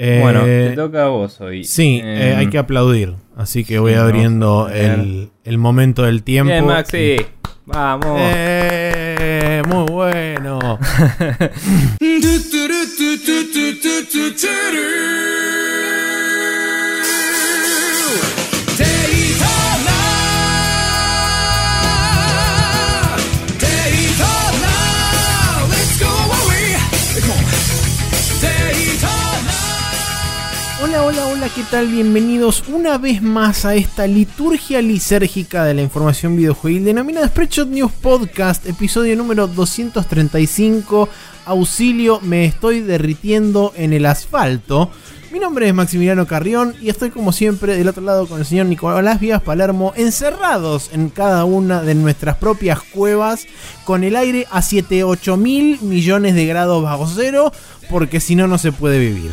Eh, bueno, te toca a vos hoy. Sí, eh, Em, hay que aplaudir. Así que voy abriendo el, el momento del tiempo. Bien, Maxi. Vamos. Eh, muy bueno. Hola, hola, hola, ¿qué tal? Bienvenidos una vez más a esta liturgia lisérgica de la información videojuegil denominada Spreadshot News Podcast, episodio número 235. Auxilio, me estoy derritiendo en el asfalto. Mi nombre es Maximiliano Carrión y estoy como siempre del otro lado con el señor Nicolás Vías Palermo, encerrados en cada una de nuestras propias cuevas, con el aire a 7-8 mil millones de grados bajo cero, porque si no, no se puede vivir.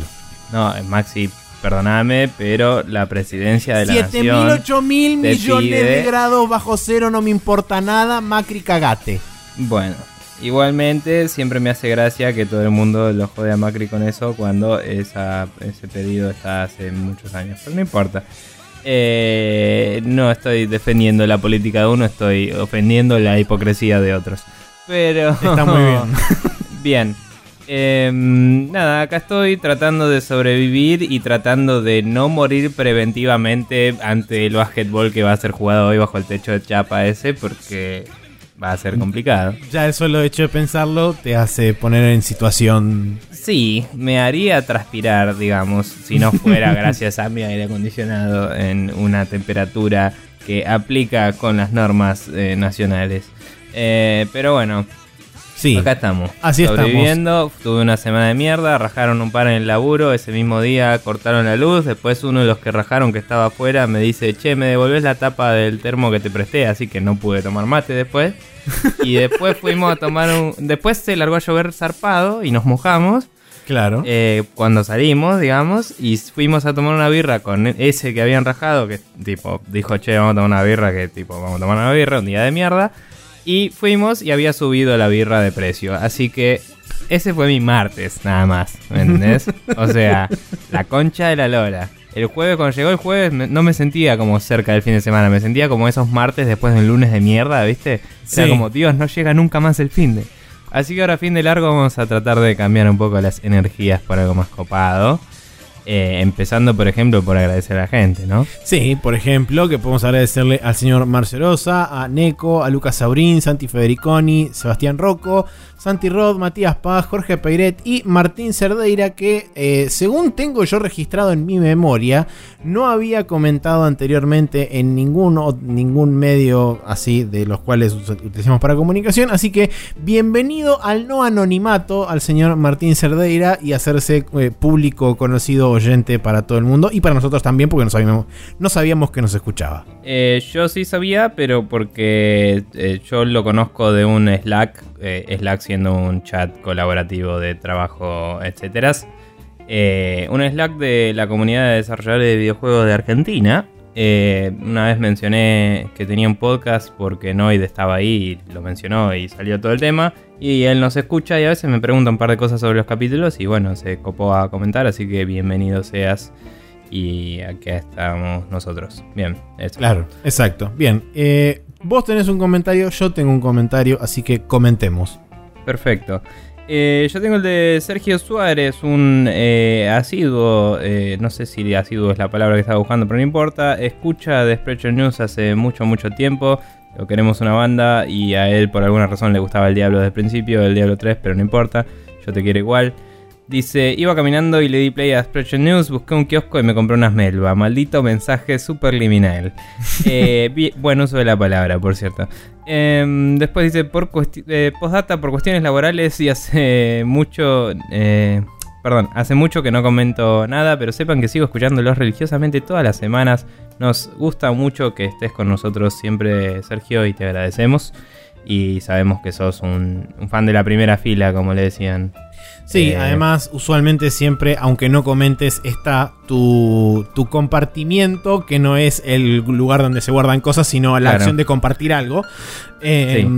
No, Maxi, perdóname, pero la presidencia de la 7 mil, nación. 8 mil millones de grados bajo cero, no me importa nada, Macri cagate. Bueno, igualmente siempre me hace gracia que todo el mundo lo jode a Macri con eso cuando esa, ese pedido está hace muchos años. Pero no importa. Eh, no estoy defendiendo la política de uno, estoy ofendiendo la hipocresía de otros. Pero. Está muy bien. Bien. Em, nada, acá estoy tratando de sobrevivir y tratando de no morir preventivamente ante el básquetbol que va a ser jugado hoy bajo el techo de chapa ese porque va a ser complicado. Ya el solo hecho de pensarlo te hace poner en situación. Sí, me haría transpirar, digamos, si no fuera gracias a mi aire acondicionado en una temperatura que aplica con las normas eh, nacionales. Eh, pero bueno, Sí, acá estamos. Así estamos. sobreviviendo. Tuve una semana de mierda, rajaron un par en el laburo, ese mismo día cortaron la luz, después uno de los que rajaron que estaba afuera me dice, che, me devolvés la tapa del termo que te presté, así que no pude tomar mate después. Y después fuimos a tomar un... Después se largó a llover zarpado y nos mojamos. claro. eh, cuando salimos, digamos, y fuimos a tomar una birra con ese que habían rajado, que tipo dijo, che, vamos a tomar una birra, que tipo, vamos a tomar una birra, un día de mierda. Y fuimos y había subido la birra de precio. Así que ese fue mi martes, nada más, ¿me entendés? o sea, la concha de la lora. El jueves, cuando llegó el jueves, no me sentía como cerca del fin de semana, me sentía como esos martes después de un lunes de mierda, ¿viste? O sea, Sí. como, Dios, no llega nunca más el fin de. Así que ahora, fin de largo, vamos a tratar de cambiar un poco las energías por algo más copado. Eh, empezando, por ejemplo, por agradecer a la gente, ¿no? Sí, por ejemplo, que podemos agradecerle al señor Marcerosa, a Neco, a Lucas Saurín, Santi Federiconi, Sebastián Rocco, Santi Rod, Matías Paz, Jorge Peiret y Martín Cerdeira, que eh, según tengo yo registrado en mi memoria, no había comentado anteriormente en ningún, ningún medio así de los cuales utilizamos para comunicación. Así que bienvenido al no anonimato al señor Martín Cerdeira y hacerse eh, público, conocido, oyente para todo el mundo y para nosotros también, porque no sabíamos, que nos escuchaba. Eh, yo sí sabía, pero porque yo lo conozco de un Slack, Slack siendo un chat colaborativo de trabajo, etcétera. Eh, un Slack de la comunidad de desarrolladores de videojuegos de Argentina. Eh, una vez mencioné que tenía un podcast porque Noid estaba ahí y lo mencionó y salió todo el tema. Y él nos escucha y a veces me pregunta un par de cosas sobre los capítulos y bueno, se copó a comentar, así que bienvenido seas. Y aquí estamos nosotros. Bien, eso. Claro, exacto. Bien, eh, vos tenés un comentario, yo tengo un comentario, así que comentemos. Perfecto. Eh, yo tengo el de Sergio Suárez, un eh, asiduo, eh, no sé si asiduo es la palabra que estaba buscando, pero no importa. Escucha de News hace mucho, mucho tiempo. Lo queremos una banda y a él por alguna razón le gustaba el Diablo desde el principio, el Diablo 3, pero no importa. Yo te quiero igual. Dice, iba caminando y le di play a Sprecher News, busqué un kiosco y me compré unas melva. Maldito mensaje superliminal. Eh, buen uso de la palabra, por cierto. Em, después dice, por eh, postdata, por cuestiones laborales y hace mucho... eh, perdón, hace mucho que no comento nada, pero sepan que sigo escuchándolos religiosamente todas las semanas. Nos gusta mucho que estés con nosotros siempre, Sergio, y te agradecemos. Y sabemos que sos un, un fan de la primera fila, como le decían. Sí, Eh, además, usualmente siempre, aunque no comentes, está tu, tu compartimiento, que no es el lugar donde se guardan cosas, sino la Claro. acción de compartir algo. Eh,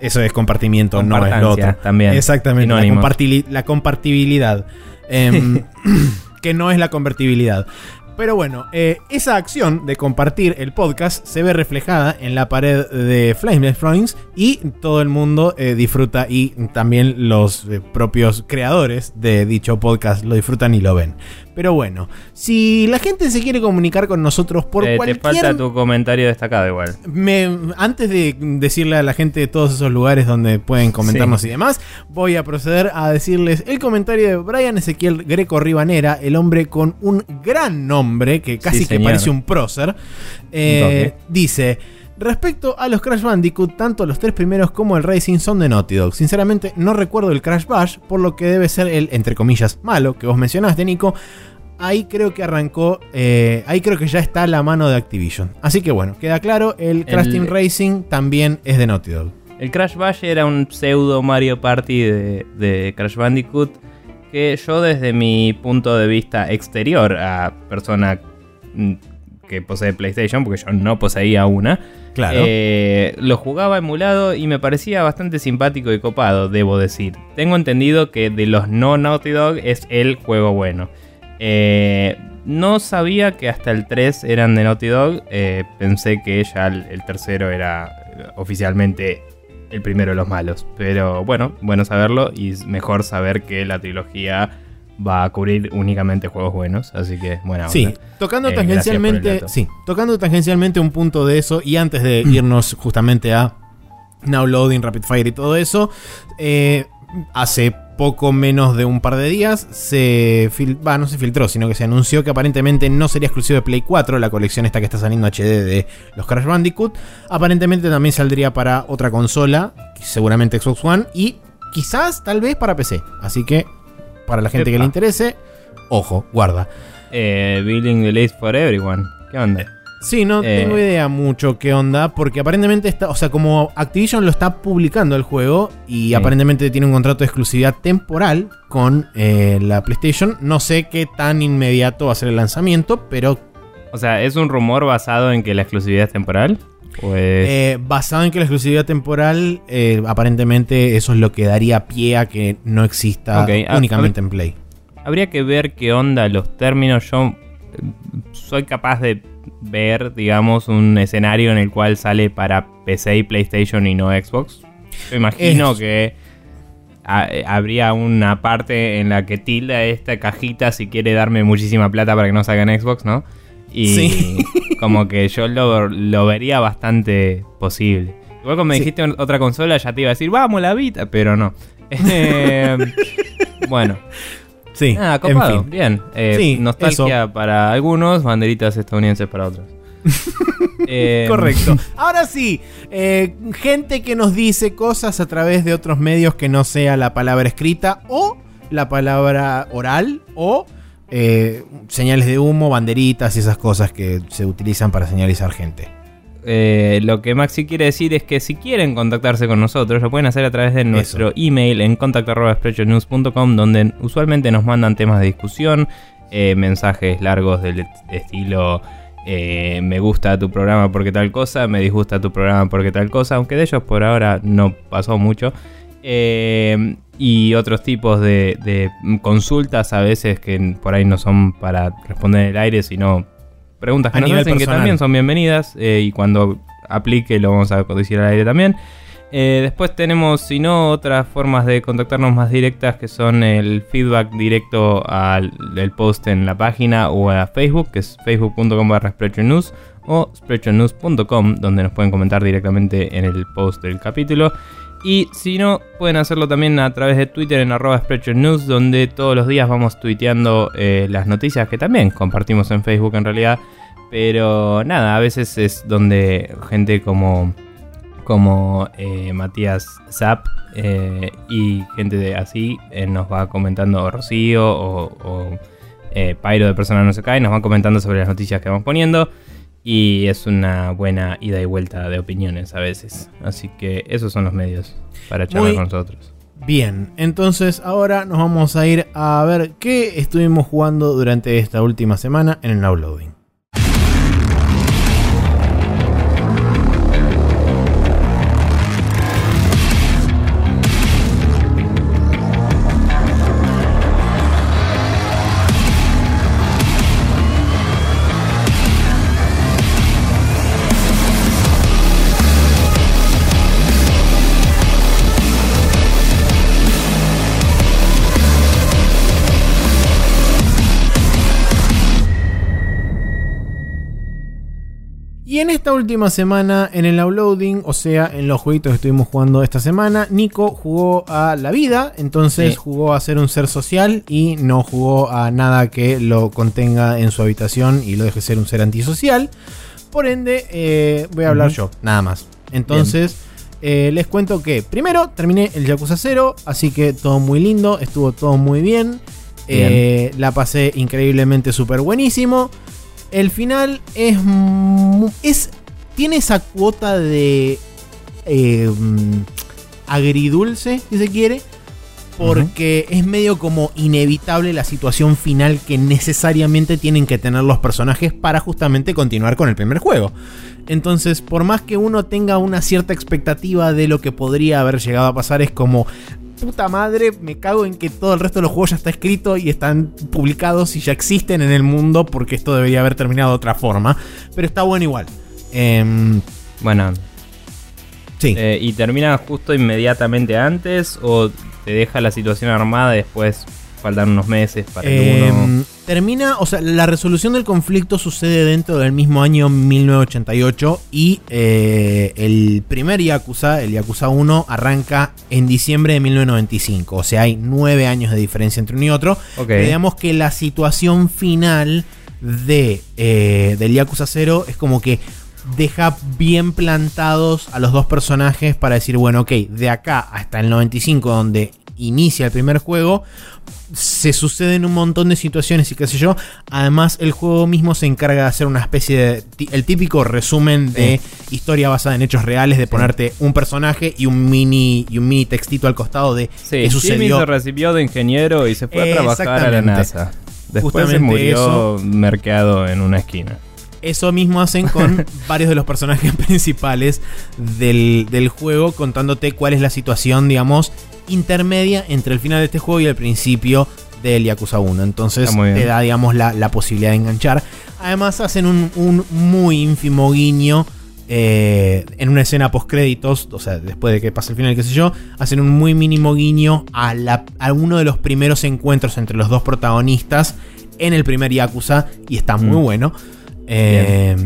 Eso es compartimiento, no es lo otro. también. Exactamente, la, compartili- la compartibilidad. Em, que no es la convertibilidad. Pero bueno, eh, esa acción de compartir el podcast se ve reflejada en la pared de Flameless Frames y todo el mundo eh, disfruta y también los eh, propios creadores de dicho podcast lo disfrutan y lo ven. Pero bueno, si la gente se quiere comunicar con nosotros por Eh, cualquier... Te falta tu comentario destacado igual. Me- antes de decirle a la gente de todos esos lugares donde pueden comentarnos y demás, voy a proceder a decirles el comentario de Brian Ezequiel Greco Ribanera, el hombre con un gran nombre que casi que parece un prócer. Eh, dice. Respecto a los Crash Bandicoot, tanto los tres primeros como el Racing son de Naughty Dog. Sinceramente, no recuerdo el Crash Bash, por lo que debe ser el, entre comillas, malo que vos mencionaste, Nico. Ahí creo que arrancó, eh, ahí creo que ya está la mano de Activision. Así que bueno, queda claro, el Crash El- Team Racing también es de Naughty Dog. El Crash Bash era un pseudo Mario Party de, de Crash Bandicoot que yo desde mi punto de vista exterior a persona mm, que posee PlayStation, porque yo no poseía una, Claro. eh, lo jugaba emulado y me parecía bastante simpático y copado, debo decir. Tengo entendido que de los no Naughty Dog es el juego bueno. Eh, no sabía que hasta el 3 eran de Naughty Dog. eh, pensé que ya el, el tercero era eh, oficialmente el primero de los malos. Pero bueno, bueno saberlo y mejor saber que la trilogía va a cubrir únicamente juegos buenos. Así que, bueno. Sí, tocando Eh, tangencialmente, sí, tocando tangencialmente un punto de eso y antes de irnos justamente a Now Loading, Rapid Fire y todo eso, eh, hace poco menos de un par de días se va, no se filtró, sino que se anunció que aparentemente no sería exclusivo de Play 4, la colección esta que está saliendo HD de los Crash Bandicoot. Aparentemente también saldría para otra consola, seguramente Xbox One y quizás tal vez para PC. Así que para la gente que le interese, ojo, guarda. Eh, Building the List for Everyone. ¿Qué onda? Sí, no Eh. tengo idea mucho qué onda, porque aparentemente está, o sea, como Activision lo está publicando el juego y Sí. aparentemente tiene un contrato de exclusividad temporal con eh, la PlayStation, no sé qué tan inmediato va a ser el lanzamiento, pero O sea, ¿es un rumor basado en que la exclusividad es temporal? Pues. eh, basado en que la exclusividad temporal, eh, aparentemente eso es lo que daría pie a que no exista Ok, a- únicamente en Play. Habría que ver qué onda los términos. Yo eh, soy capaz de ver, digamos, un escenario en el cual sale para PC y PlayStation y no Xbox. Yo imagino Es- que ha- habría una parte en la que tilda esta cajita si quiere darme muchísima plata para que no salga en Xbox, ¿no? Y Sí. como que yo lo, lo vería bastante posible. Igual cuando me Sí. dijiste otra consola ya te iba a decir, vamos la Vita, pero no. Eh, bueno, Sí, Ah, en copado. fin. Bien. Eh, Sí, nostalgia para algunos, banderitas estadounidenses para otros. Eh, Correcto. Ahora sí, eh, gente que nos dice cosas a través de otros medios que no sea la palabra escrita o la palabra oral o eh, señales de humo, banderitas y esas cosas que se utilizan para señalizar gente. eh, lo que Maxi quiere decir es que si quieren contactarse con nosotros, lo pueden hacer a través de nuestro email en contact.sprechonews.com, donde usualmente nos mandan temas de discusión, eh, mensajes largos del estilo. eh, me gusta tu programa porque tal cosa, me disgusta tu programa porque tal cosa, aunque de ellos por ahora no pasó mucho. Eh, y otros tipos de, de consultas a veces que por ahí no son para responder en el aire, sino preguntas que A nos hacen que también son bienvenidas eh, y cuando aplique lo vamos a decir al aire también. Eh, después tenemos, si no, otras formas de contactarnos más directas que son el feedback directo al del post en la página o a Facebook, que es facebook.com barra News o sprechonews.com, donde nos pueden comentar directamente en el post del capítulo. Y si no, pueden hacerlo también a través de Twitter en arroba News, donde todos los días vamos tuiteando eh, las noticias que también compartimos en Facebook en realidad. Pero nada, a veces es donde gente como, como eh, Matías Zap eh, y gente de así nos va comentando, Rocío o, o Pyro de Persona No Se Cae, nos van comentando sobre las noticias que vamos poniendo. Y es una buena ida y vuelta de opiniones a veces. Así que esos son los medios para charlar Muy- con nosotros. Bien, entonces ahora nos vamos a ir a ver qué estuvimos jugando durante esta última semana en el Downloading. Y última semana, en el uploading, o sea, en los jueguitos que estuvimos jugando esta semana, Nico jugó a la vida, entonces Sí. jugó a ser un ser social y no jugó a nada que lo contenga en su habitación y lo deje ser un ser antisocial. Por ende, eh, voy a hablar yo, nada más. Entonces, eh, les cuento que primero terminé el Yakuza 0, así que todo muy lindo, estuvo todo muy bien. Eh, la pasé increíblemente súper buenísimo. El final es, es. Tiene esa cuota de. eh, agridulce, si se quiere. Porque es medio como inevitable la situación final que necesariamente tienen que tener los personajes para justamente continuar con el primer juego. Entonces, por más que uno tenga una cierta expectativa de lo que podría haber llegado a pasar, es como, puta madre, me cago en que todo el resto de los juegos ya está escrito y están publicados y ya existen en el mundo porque esto debería haber terminado de otra forma. Pero está bueno igual. Em, Bueno, sí. eh, ¿y termina justo inmediatamente antes o te deja la situación armada y después faltan unos meses para que uno... Em, termina, o sea, la resolución del conflicto sucede dentro del mismo año 1988 y eh, el primer Yakuza, el Yakuza 1, arranca en diciembre de 1995. O sea, hay nueve años de diferencia entre uno y otro. Ok. Pero digamos que la situación final de, eh, del Yakuza 0 es como que deja bien plantados a los dos personajes para decir, bueno, ok, de acá hasta el 95, donde inicia el primer juego, se suceden un montón de situaciones y qué sé yo. Además, el juego mismo se encarga de hacer una especie de. el típico resumen de historia basada en hechos reales, de ponerte un personaje y un mini. y un mini textito al costado de Sí, qué Jimmy sucedió. se recibió de ingeniero y se fue a trabajar a la. NASA. Después se Justamente murió mercado en una esquina. Eso mismo hacen con varios de los personajes principales del, del juego, contándote cuál es la situación, digamos, intermedia entre el final de este juego y el principio del Yakuza 1. Entonces te da, digamos, la, la posibilidad de enganchar. Además hacen un, un muy ínfimo guiño eh, en una escena post créditos, o sea, después de que pase el final, qué sé yo, hacen un muy mínimo guiño a, la, a uno de los primeros encuentros entre los dos protagonistas en el primer Yakuza y está muy Mm. bueno. Eh,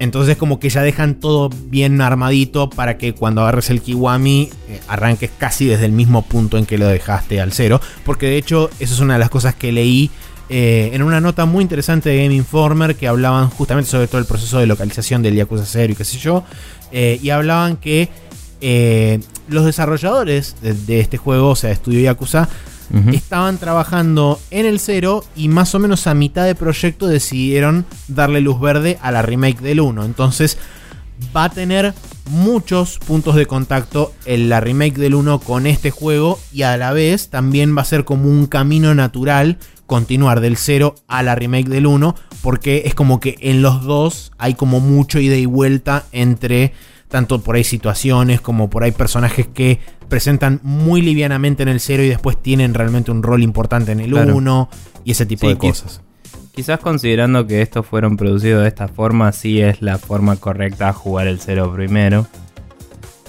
entonces como que ya dejan todo bien armadito para que cuando agarres el Kiwami eh, arranques casi desde el mismo punto en que lo dejaste al cero. Porque de hecho eso es una de las cosas que leí eh, en una nota muy interesante de Game Informer que hablaban justamente sobre todo el proceso de localización del Yakuza 0 y qué sé yo. eh, y hablaban que los desarrolladores de, de este juego, o sea, Estudio Yakuza, Estaban trabajando en el cero y más o menos a mitad de proyecto decidieron darle luz verde a la remake del 1. Entonces va a tener muchos puntos de contacto en la remake del 1 con este juego y a la vez también va a ser como un camino natural continuar del 0 a la remake del 1 porque es como que en los dos hay como mucho ida y vuelta entre tanto por ahí situaciones como por ahí personajes que presentan muy livianamente en el 0 y después tienen realmente un rol importante en el Claro. 1 y ese tipo Sí, de cosas. Quizás considerando que estos fueron producidos de esta forma, sí es la forma correcta jugar el cero primero.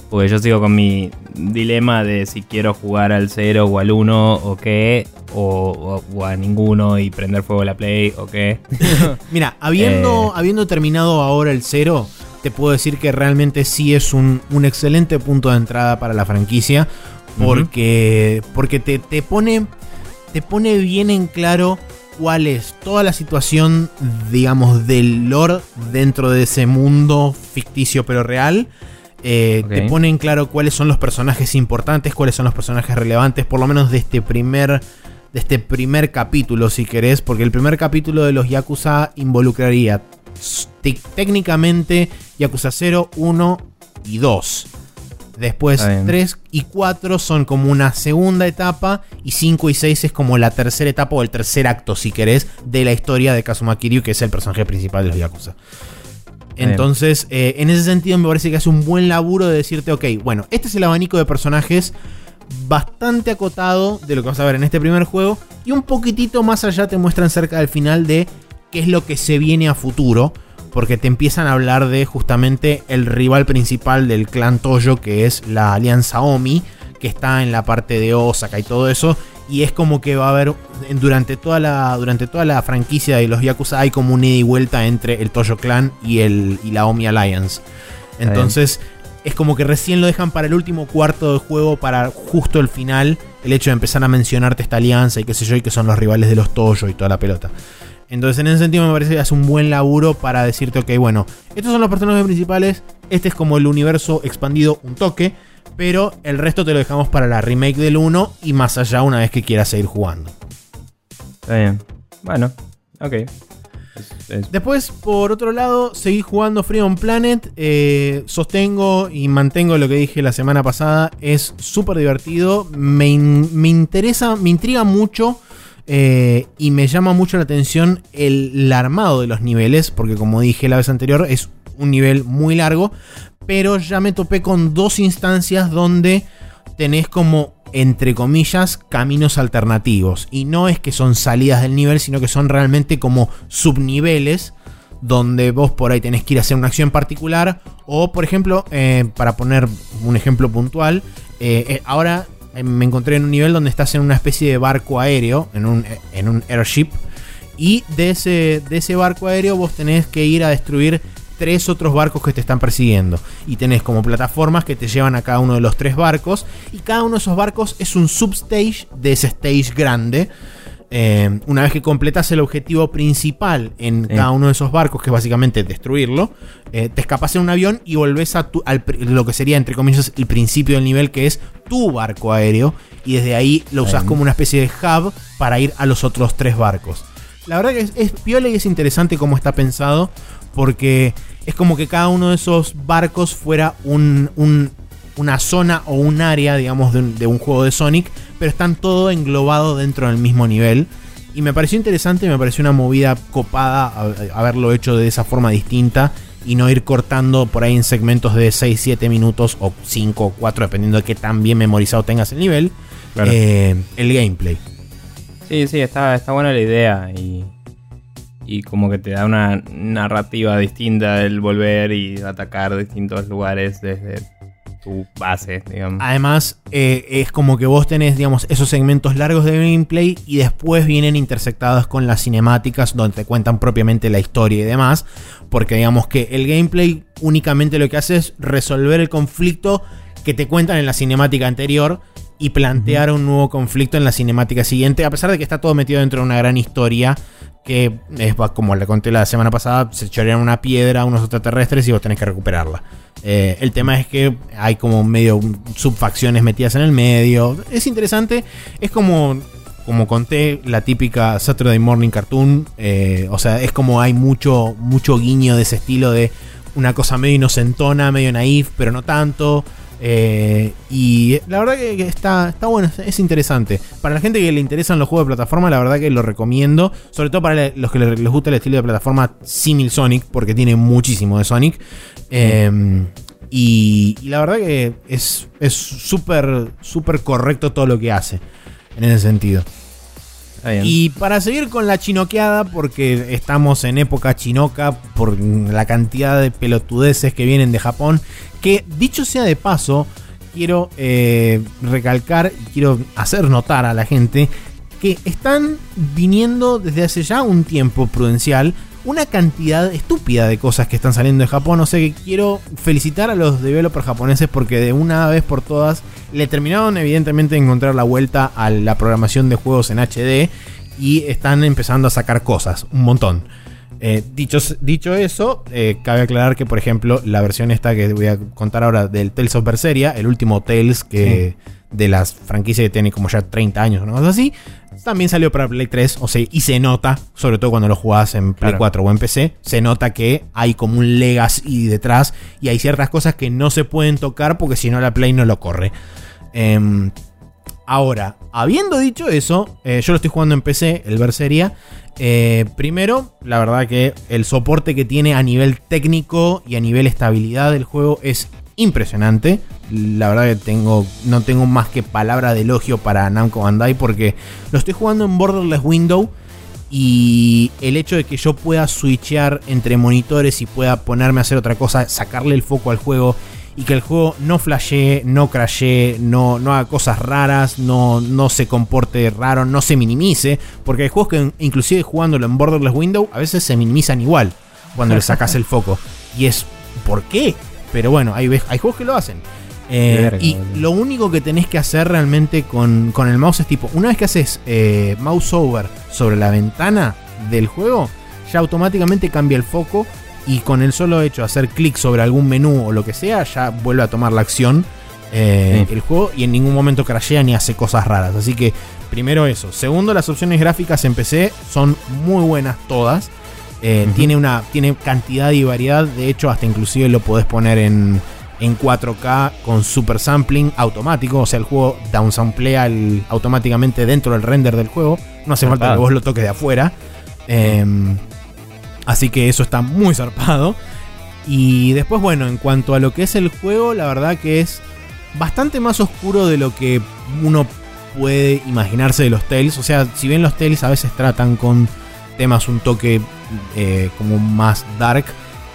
Porque yo sigo con mi dilema de si quiero jugar al 0 o al 1 o qué, o, o- o a ninguno y prender fuego la play o qué. Mira, habiendo, Eh. habiendo terminado ahora el 0, te puedo decir que realmente sí es un, un excelente punto de entrada para la franquicia. Porque, porque te, te pone, te pone bien en claro cuál es toda la situación, digamos, del lore dentro de ese mundo ficticio pero real. Eh. Te pone en claro cuáles son los personajes importantes, cuáles son los personajes relevantes, por lo menos de este primer de este primer capítulo, si querés, porque el primer capítulo de los Yakuza involucraría técnicamente Yakuza 0, 1 y 2. Después Está bien. 3 y 4 son como una segunda etapa y 5 y 6 es como la tercera etapa o el tercer acto, si querés, de la historia de Kazuma Kiryu, que es el personaje principal de los Yakuza. Entonces, eh, en ese sentido me parece que hace un buen laburo de decirte, ok, bueno, este es el abanico de personajes bastante acotado de lo que vas a ver en este primer juego y un poquitito más allá te muestran cerca del final de qué es lo que se viene a futuro porque te empiezan a hablar de justamente el rival principal del clan Toyo que es la alianza Omi que está en la parte de Osaka y todo eso y es como que va a haber durante toda la durante toda la franquicia de los Yakuza hay como un ida y vuelta entre el Toyo Clan y el y la Omi Alliance. Entonces es como que recién lo dejan para el último cuarto del juego para justo el final el hecho de empezar a mencionarte esta alianza y qué sé yo y que son los rivales de los Toyo y toda la pelota. Entonces en ese sentido me parece que hace un buen laburo para decirte, ok, bueno, estos son los personajes principales, este es como el universo expandido un toque, pero el resto te lo dejamos para la remake del 1 y más allá una vez que quieras seguir jugando. Está bien. Bueno, ok. Después, por otro lado, seguí jugando Freedom Planet. Eh, sostengo y mantengo lo que dije la semana pasada. Es súper divertido. Me, me, interesa, me intriga mucho eh, y me llama mucho la atención el, armado de los niveles, porque como dije la vez anterior, es un nivel muy largo, pero ya me topé con dos instancias donde tenés como, entre comillas, caminos alternativos. Y no es que son salidas del nivel, sino que son realmente como subniveles donde vos por ahí tenés que ir a hacer una acción particular. O, por ejemplo, eh, para poner un ejemplo puntual, eh, ahora me encontré en un nivel donde estás en una especie de barco aéreo, en un, en un airship. Y de ese, de ese barco aéreo vos tenés que ir a destruir tres otros barcos que te están persiguiendo. Y tenés como plataformas que te llevan a cada uno de los tres barcos. Y cada uno de esos barcos es un substage de ese stage grande. Eh, una vez que completas el objetivo principal en cada uno de esos barcos, que es básicamente destruirlo, eh, te escapas en un avión y volvés a lo que sería, entre comillas, el principio del nivel, que es tu barco aéreo, y desde ahí lo usas como una especie de hub para ir a los otros tres barcos. La verdad que es, es piola y es interesante cómo está pensado, porque es como que cada uno de esos barcos fuera un, una zona o un área, digamos, de un, juego de Sonic, pero están todo englobado dentro del mismo nivel. Y me pareció interesante, me pareció una movida copada haberlo hecho de esa forma distinta y no ir cortando por ahí en segmentos de 6, 7 minutos o 5 o 4, dependiendo de qué tan bien memorizado tengas el nivel, eh, el gameplay. Sí, sí, está, está buena la idea y, y como que te da una narrativa distinta del volver y atacar distintos lugares desde tu base, digamos. Además, eh, es como que vos tenés, digamos, esos segmentos largos de gameplay y después vienen intersectados con las cinemáticas donde te cuentan propiamente la historia y demás. Porque digamos que el gameplay únicamente lo que hace es resolver el conflicto que te cuentan en la cinemática anterior y plantear un nuevo conflicto en la cinemática siguiente, a pesar de que está todo metido dentro de una gran historia que es como le conté la semana pasada, se chorean una piedra a unos extraterrestres y vos tenés que recuperarla. Eh, el tema es que hay como medio subfacciones metidas en el medio. Es interesante, es como como conté, la típica Saturday Morning Cartoon. Eh, o sea, es como hay mucho, mucho guiño de ese estilo de una cosa medio inocentona, medio naif, pero no tanto. Eh, y la verdad que, está, está bueno, es interesante. Para la gente que le interesan los juegos de plataforma, la verdad que lo recomiendo. Sobre todo para los que les gusta el estilo de plataforma Simil Sonic, porque tiene muchísimo de Sonic. Em, y, la verdad que es súper, súper correcto todo lo que hace en ese sentido. Y para seguir con la chinoqueada, porque estamos en época chinoca por la cantidad de pelotudeces que vienen de Japón, que dicho sea de paso, quiero eh, recalcar y quiero hacer notar a la gente que están viniendo desde hace ya un tiempo prudencial una cantidad estúpida de cosas que están saliendo de Japón. O sea que quiero felicitar a los developers japoneses porque de una vez por todas le terminaron evidentemente de encontrar la vuelta a la programación de juegos en HD y están empezando a sacar cosas, un montón. Eh, dicho, dicho, eso, eh, cabe aclarar que, por ejemplo, la versión esta que voy a contar ahora del Tales of Berseria, el último Tales que de las franquicias que tiene como ya 30 años o algo así, también salió para Play 3, o sea, y se nota, sobre todo cuando lo jugás en Play 4 o en PC, se nota que hay como un legacy detrás y hay ciertas cosas que no se pueden tocar porque si no la Play no lo corre. Em, ahora, habiendo dicho eso, eh, yo lo estoy jugando en PC, el Berseria. Eh, primero, la verdad que el soporte que tiene a nivel técnico y a nivel estabilidad del juego es impresionante. La verdad que tengo, no tengo más que palabra de elogio para Namco Bandai porque lo estoy jugando en borderless window y el hecho de que yo pueda switchear entre monitores y pueda ponerme a hacer otra cosa, sacarle el foco al juego y que el juego no flashee, no crashee, no, no haga cosas raras, no, no se comporte raro, no se minimice, porque hay juegos que inclusive jugándolo en borderless window a veces se minimizan igual cuando le sacas el foco. Y es, ¿por qué? Pero bueno, hay, hay juegos que lo hacen. Eh, Verga, y boludo. lo único que tenés que hacer realmente con, con el mouse es tipo, una vez que haces eh, mouse over sobre la ventana del juego, ya automáticamente cambia el foco y con el solo hecho de hacer clic sobre algún menú o lo que sea, ya vuelve a tomar la acción eh, Sí. el juego y en ningún momento crashea ni hace cosas raras. Así que primero eso. Segundo, las opciones gráficas en PC son muy buenas todas. Eh, tiene, una, tiene cantidad y variedad. De hecho, hasta inclusive lo podés poner en, en 4K con super sampling automático. O sea, el juego downsamplea el- automáticamente dentro del render del juego. No hace falta que vos lo toques de afuera. Em, así que eso está muy zarpado. Y después, bueno, en cuanto a lo que es el juego, la verdad que es bastante más oscuro de lo que uno puede imaginarse de los Tales. O sea, si bien los Tales a veces tratan con temas un toque eh, como más dark,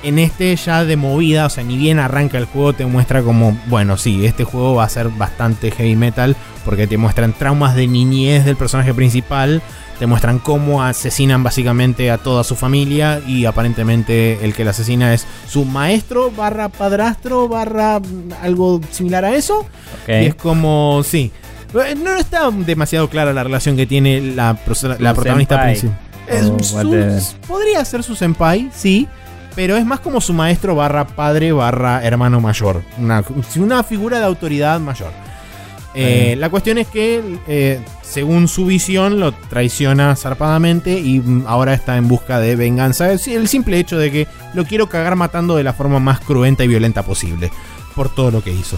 en este ya de movida, o sea, ni bien arranca el juego, te muestra como, bueno, sí, este juego va a ser bastante heavy metal, porque te muestran traumas de niñez del personaje principal, te muestran cómo asesinan básicamente a toda su familia y aparentemente el que la asesina es su maestro barra padrastro barra algo similar a eso. Ok. Y es como, sí. Eh, No está demasiado clara la relación que tiene la, la protagonista principal. Es O su- whatever. podría ser su senpai, sí. Pero es más como su maestro barra padre barra hermano mayor. Una, una figura de autoridad mayor. Eh, la cuestión es que, eh, según su visión, lo traiciona zarpadamente y mm, ahora está en busca de venganza. El simple hecho de que lo quiero cagar matando de la forma más cruenta y violenta posible. Por todo lo que hizo.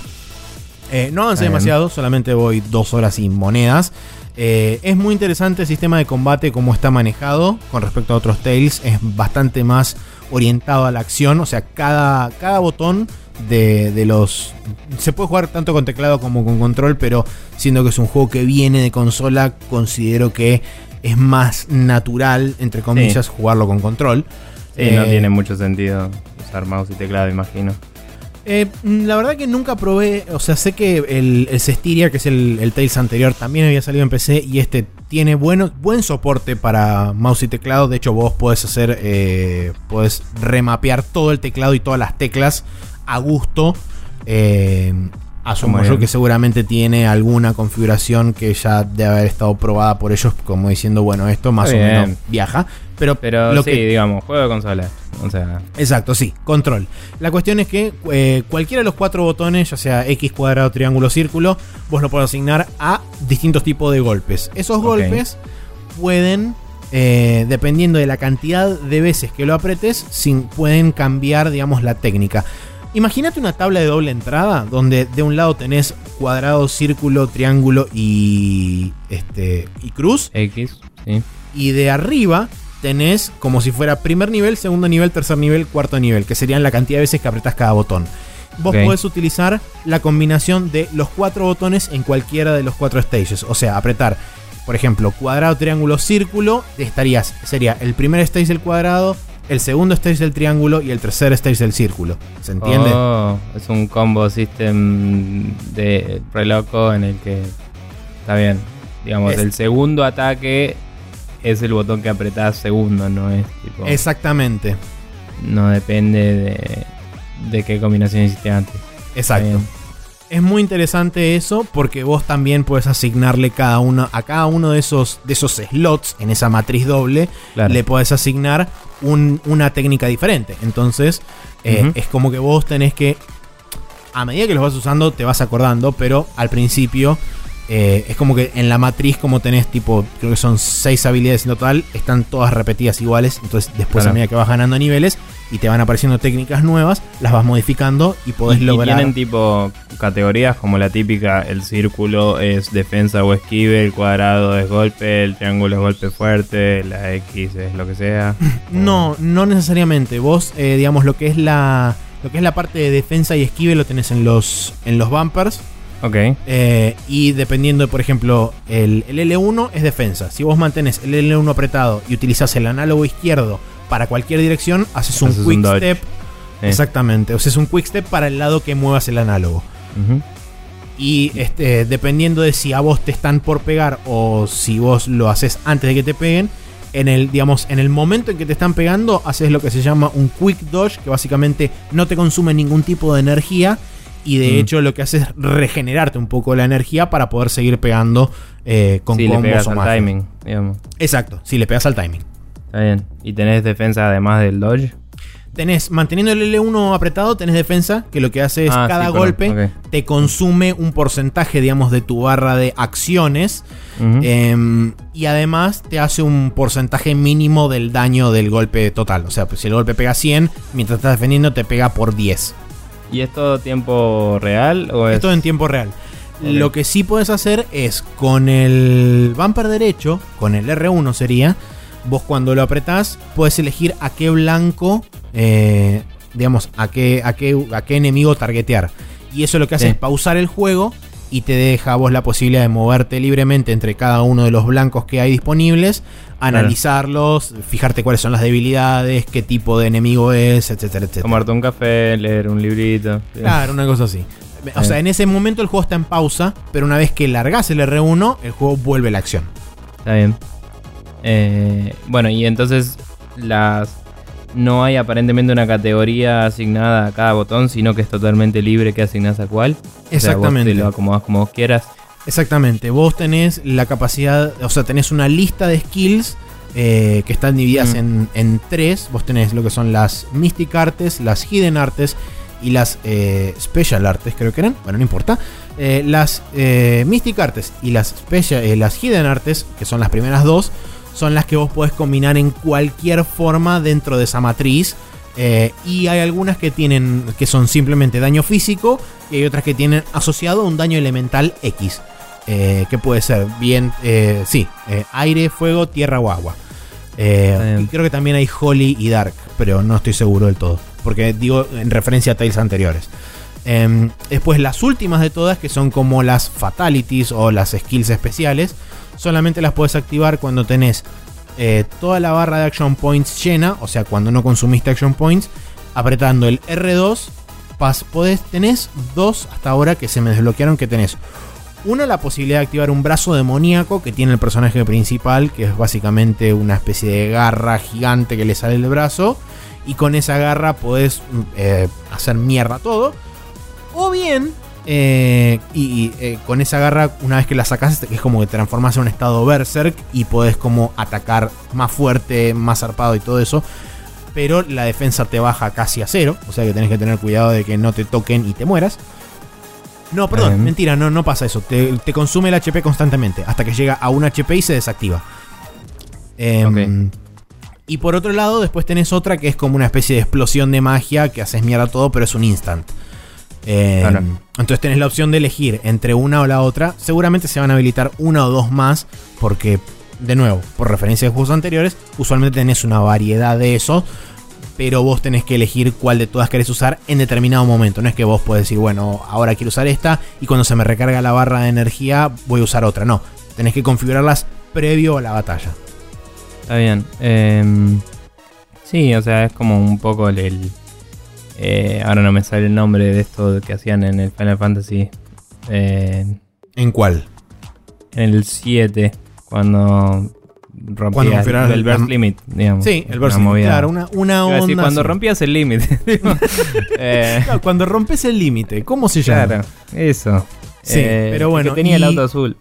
Eh, no avancé demasiado, solamente voy dos horas y monedas. Es muy interesante el sistema de combate, cómo está manejado con respecto a otros Tales. Es bastante más orientado a la acción. O sea, cada, cada botón de, de los. Se puede jugar tanto con teclado como con control, pero siendo que es un juego que viene de consola, considero que es más natural, entre comillas, jugarlo con control. Sí, no Eh, tiene mucho sentido usar mouse y teclado, imagino. Eh, la verdad que nunca probé, o sea, sé que el, el Cestiria, que es el, el Tales anterior, también había salido en PC y este tiene bueno, buen soporte para mouse y teclado. De hecho, vos podés hacer, eh, remapear todo el teclado y todas las teclas a gusto. Eh, asumo yo que seguramente tiene alguna configuración que ya debe haber estado probada por ellos, como diciendo, bueno, esto más o menos viaja. Pero, Pero lo sí, que digamos, juego de consola. O sea, Exacto, sí, control. La cuestión es que eh, cualquiera de los cuatro botones, ya sea X, cuadrado, triángulo, círculo, vos lo podés asignar a distintos tipos de golpes. Esos golpes pueden, eh, dependiendo de la cantidad de veces que lo apretes, sin, pueden cambiar, digamos, la técnica. Imagínate una tabla de doble entrada donde de un lado tenés cuadrado, círculo, triángulo y, este, y cruz. X, sí. Y de arriba tenés como si fuera primer nivel, segundo nivel, tercer nivel, cuarto nivel, que serían la cantidad de veces que apretás cada botón. Vos podés utilizar la combinación de los cuatro botones en cualquiera de los cuatro stages. O sea, apretar, por ejemplo, cuadrado, triángulo, círculo, estarías, sería el primer stage del cuadrado, el segundo stage del triángulo y el tercer stage del círculo. ¿Se entiende? Oh, es un combo system de re loco en el que está bien. Digamos, Es- el segundo ataque es el botón que apretás segundo, no es tipo. Exactamente. No depende de, de qué combinación hiciste antes. Exacto. Es muy interesante eso porque vos también puedes asignarle cada uno a cada uno de esos de esos slots en esa matriz doble Claro. le podés asignar un- una técnica diferente. Entonces eh, es como que vos tenés que a medida que los vas usando te vas acordando, pero al principio eh, es como que en la matriz como tenés tipo creo que son seis habilidades en total están todas repetidas iguales. Entonces después Claro. a medida que vas ganando niveles y te van apareciendo técnicas nuevas las vas modificando y podés Y- y lograr tienen tipo categorías como la típica, el círculo es defensa o esquive, el cuadrado es golpe, el triángulo es golpe fuerte, la X es lo que sea. No, no necesariamente. Vos, eh, digamos, lo que es la. Lo que es la parte de defensa y esquive lo tenés en los. en los bumpers. Ok. eh, y dependiendo, por ejemplo, el, el L1 es defensa. Si vos mantenés el L1 apretado y utilizás el análogo izquierdo para cualquier dirección, haces un Haces quick step. Exactamente. O sea, es un quick step para el lado que muevas el análogo. Y este, dependiendo de si a vos te están por pegar o si vos lo haces antes de que te peguen, en el, digamos, en el momento en que te están pegando, haces lo que se llama un quick dodge, que básicamente no te consume ningún tipo de energía. Y de Mm. hecho lo que hace es regenerarte un poco la energía para poder seguir pegando eh, con le combos pegas o al magia. timing, digamos. Exacto, si le pegas al timing. Está bien. ¿Y tenés defensa además del dodge? Tenés, manteniendo el L1 apretado, tenés defensa, que lo que hace es Ah, cada sí, golpe te consume un porcentaje, digamos, de tu barra de acciones. Em, y además te hace un porcentaje mínimo del daño del golpe total. O sea, pues, si el golpe pega 100, mientras estás defendiendo te pega por 10. ¿Y es todo tiempo real o es...? Esto en tiempo real. Lo que sí puedes hacer es con el bumper derecho, con el R1 sería, vos cuando lo apretás puedes elegir a qué blanco, eh, digamos, a qué, a, qué, a qué enemigo targetear. Y eso lo que hace Sí. es pausar el juego y te deja a vos la posibilidad de moverte libremente entre cada uno de los blancos que hay disponibles, analizarlos, fijarte cuáles son las debilidades, qué tipo de enemigo es, etcétera, etcétera. Tomarte un café, leer un librito. Claro, una cosa así. O sea, en ese momento el juego está en pausa, pero una vez que largas el R1, el juego vuelve a la acción. Está bien. Eh, bueno, y entonces las no hay aparentemente una categoría asignada a cada botón, sino que es totalmente libre que asignás a cuál. O sea, vos Exactamente. te lo acomodás como vos quieras. Exactamente. Vos tenés la capacidad, o sea, tenés una lista de skills eh, que están divididas Mm. en, en tres. Vos tenés lo que son las Mystic Artes, las Hidden Artes y las eh, Special Artes, creo que eran. Bueno, no importa. Eh, las eh, Mystic Artes y las, special, eh, las Hidden Artes, que son las primeras dos, son las que vos podés combinar en cualquier forma dentro de esa matriz. Eh, y hay algunas que tienen que son simplemente daño físico y hay otras que tienen asociado un daño elemental X. eh, que puede ser bien, eh, sí, aire, fuego, tierra o agua. Y creo que también hay Holy y Dark, pero no estoy seguro del todo. Porque digo en referencia a Tales anteriores. Em, después las últimas de todas, que son como las Fatalities o las skills especiales, solamente las puedes activar cuando tenés eh, toda la barra de Action Points llena, o sea, cuando no consumiste Action Points, apretando el R2, pas, podés, tenés dos hasta ahora que se me desbloquearon que tenés. Una, la posibilidad de activar un brazo demoníaco que tiene el personaje principal, que es básicamente una especie de garra gigante que le sale del brazo. Y con esa garra podés mm, eh, hacer mierda todo. O bien, eh, y, eh, con esa garra, una vez que la sacas, es como que te transformas en un estado berserk y podés como atacar más fuerte, más zarpado y todo eso. Pero la defensa te baja casi a cero, o sea que tenés que tener cuidado de que no te toquen y te mueras. No, perdón, Bien. mentira, no, no pasa eso. Te, te consume el HP constantemente hasta que llega a un HP y se desactiva. Em, Y por otro lado, después tenés otra que es como una especie de explosión de magia que haces mierda todo, pero es un instant. Claro. Entonces tenés la opción de elegir entre una o la otra. Seguramente se van a habilitar una o dos más, porque, de nuevo, por referencia de juegos anteriores, usualmente tenés una variedad de esos. Pero vos tenés que elegir cuál de todas querés usar en determinado momento. No es que vos podés decir, bueno, ahora quiero usar esta y cuando se me recarga la barra de energía voy a usar otra. No, tenés que configurarlas previo a la batalla. Está bien. Em, sí, o sea, es como un poco el... el- eh, ahora no me sale el nombre de esto que hacían en el Final Fantasy. eh, ¿En cuál? en el 7, cuando rompías Cuando el, el burst limit, digamos. Sí, el verso. movida. Claro, una, una onda. decir, cuando así. rompías el límite. Eh, Claro, cuando rompes el límite, ¿cómo se llama? claro, eso. Sí, Eh, pero bueno, Que tenía el y- auto azul.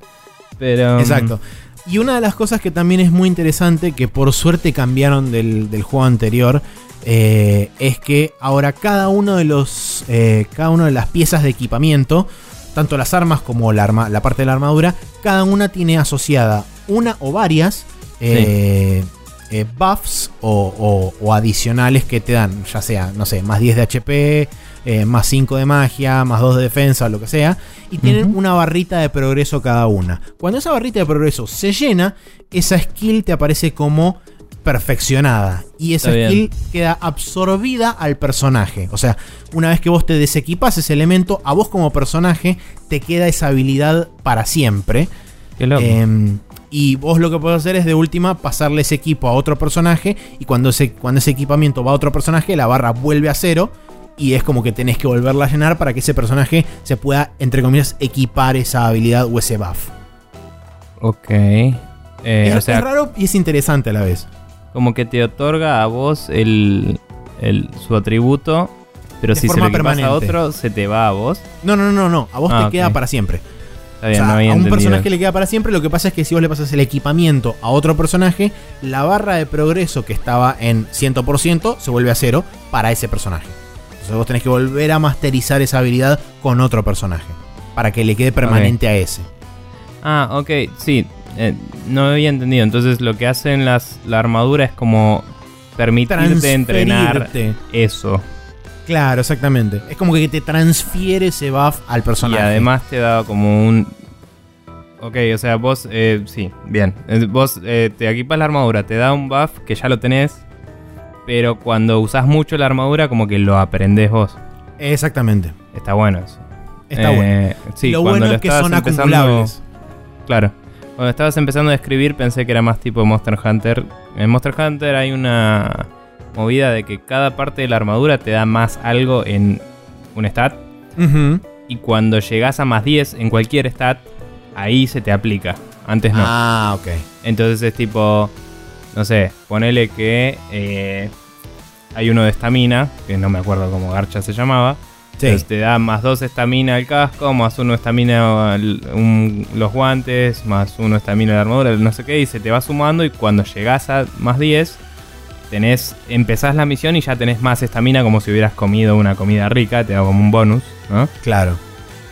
Pero. Exacto. Y una de las cosas que también es muy interesante, que por suerte cambiaron del, del juego anterior, eh, es que ahora cada uno de los. eh, cada una de las piezas de equipamiento, tanto las armas como la, arma- la parte de la armadura, cada una tiene asociada una o varias eh, eh, buffs o, o- o adicionales que te dan, ya sea, no sé, más 10 de HP, eh, más 5 de magia, más 2 de defensa, lo que sea, y tienen una barrita de progreso cada una. Cuando esa barrita de progreso se llena, esa skill te aparece como perfeccionada y esa Está bien. skill queda absorbida al personaje. O sea, una vez que vos te desequipas ese elemento, a vos como personaje te queda esa habilidad para siempre. Qué loco. Em, y vos lo que podés hacer es de última pasarle ese equipo a otro personaje. Y cuando ese, cuando ese equipamiento va a otro personaje, la barra vuelve a cero. Y es como que tenés que volverla a llenar para que ese personaje se pueda, entre comillas, equipar esa habilidad o ese buff. Ok. Eh, es, o sea, es raro y es interesante a la vez. como que te otorga a vos el, el- su atributo, pero De si se lo equipas a otro, se te va a vos. No, no, no, no. A vos Ah, te ok. queda para siempre. Está O bien, sea, no había a un entendido. personaje le queda para siempre. Lo que pasa es que si vos le pasas el equipamiento a otro personaje, la barra de progreso que estaba en 100% se vuelve a cero para ese personaje. Entonces vos tenés que volver a masterizar esa habilidad con otro personaje. Para que le quede permanente a ese. Ah, ok, sí. eh, no había entendido. Entonces lo que hacen las, la armadura es como permitirte entrenar eso. Claro, exactamente. Es como que te transfiere ese buff al personaje. Y además te da como un... Ok, o sea, vos, eh, sí, bien. Eh, Vos eh, te equipas la armadura, te da un buff que ya lo tenés, pero cuando usás mucho la armadura como que lo aprendés vos. Exactamente. Está bueno eso. Está Eh, bueno. Sí, lo cuando bueno lo es que son acumulables. Claro. Cuando estabas empezando a escribir pensé que era más tipo Monster Hunter. En Monster Hunter hay una movida de que cada parte de la armadura te da más algo en un stat. Y cuando llegas a más 10 en cualquier stat, ahí se te aplica. Antes no. Ah, ok. Entonces es tipo, no sé, ponele que eh, hay uno de estamina, que no me acuerdo cómo Garcha se llamaba. Sí. Entonces te da más 2 estamina al casco, más 1 estamina un- los guantes, más 1 estamina la armadura, no sé qué, y se te va sumando y cuando llegas a más 10, tenés, empezás la misión y ya tenés más estamina como si hubieras comido una comida rica, te da como un bonus, ¿no? Claro.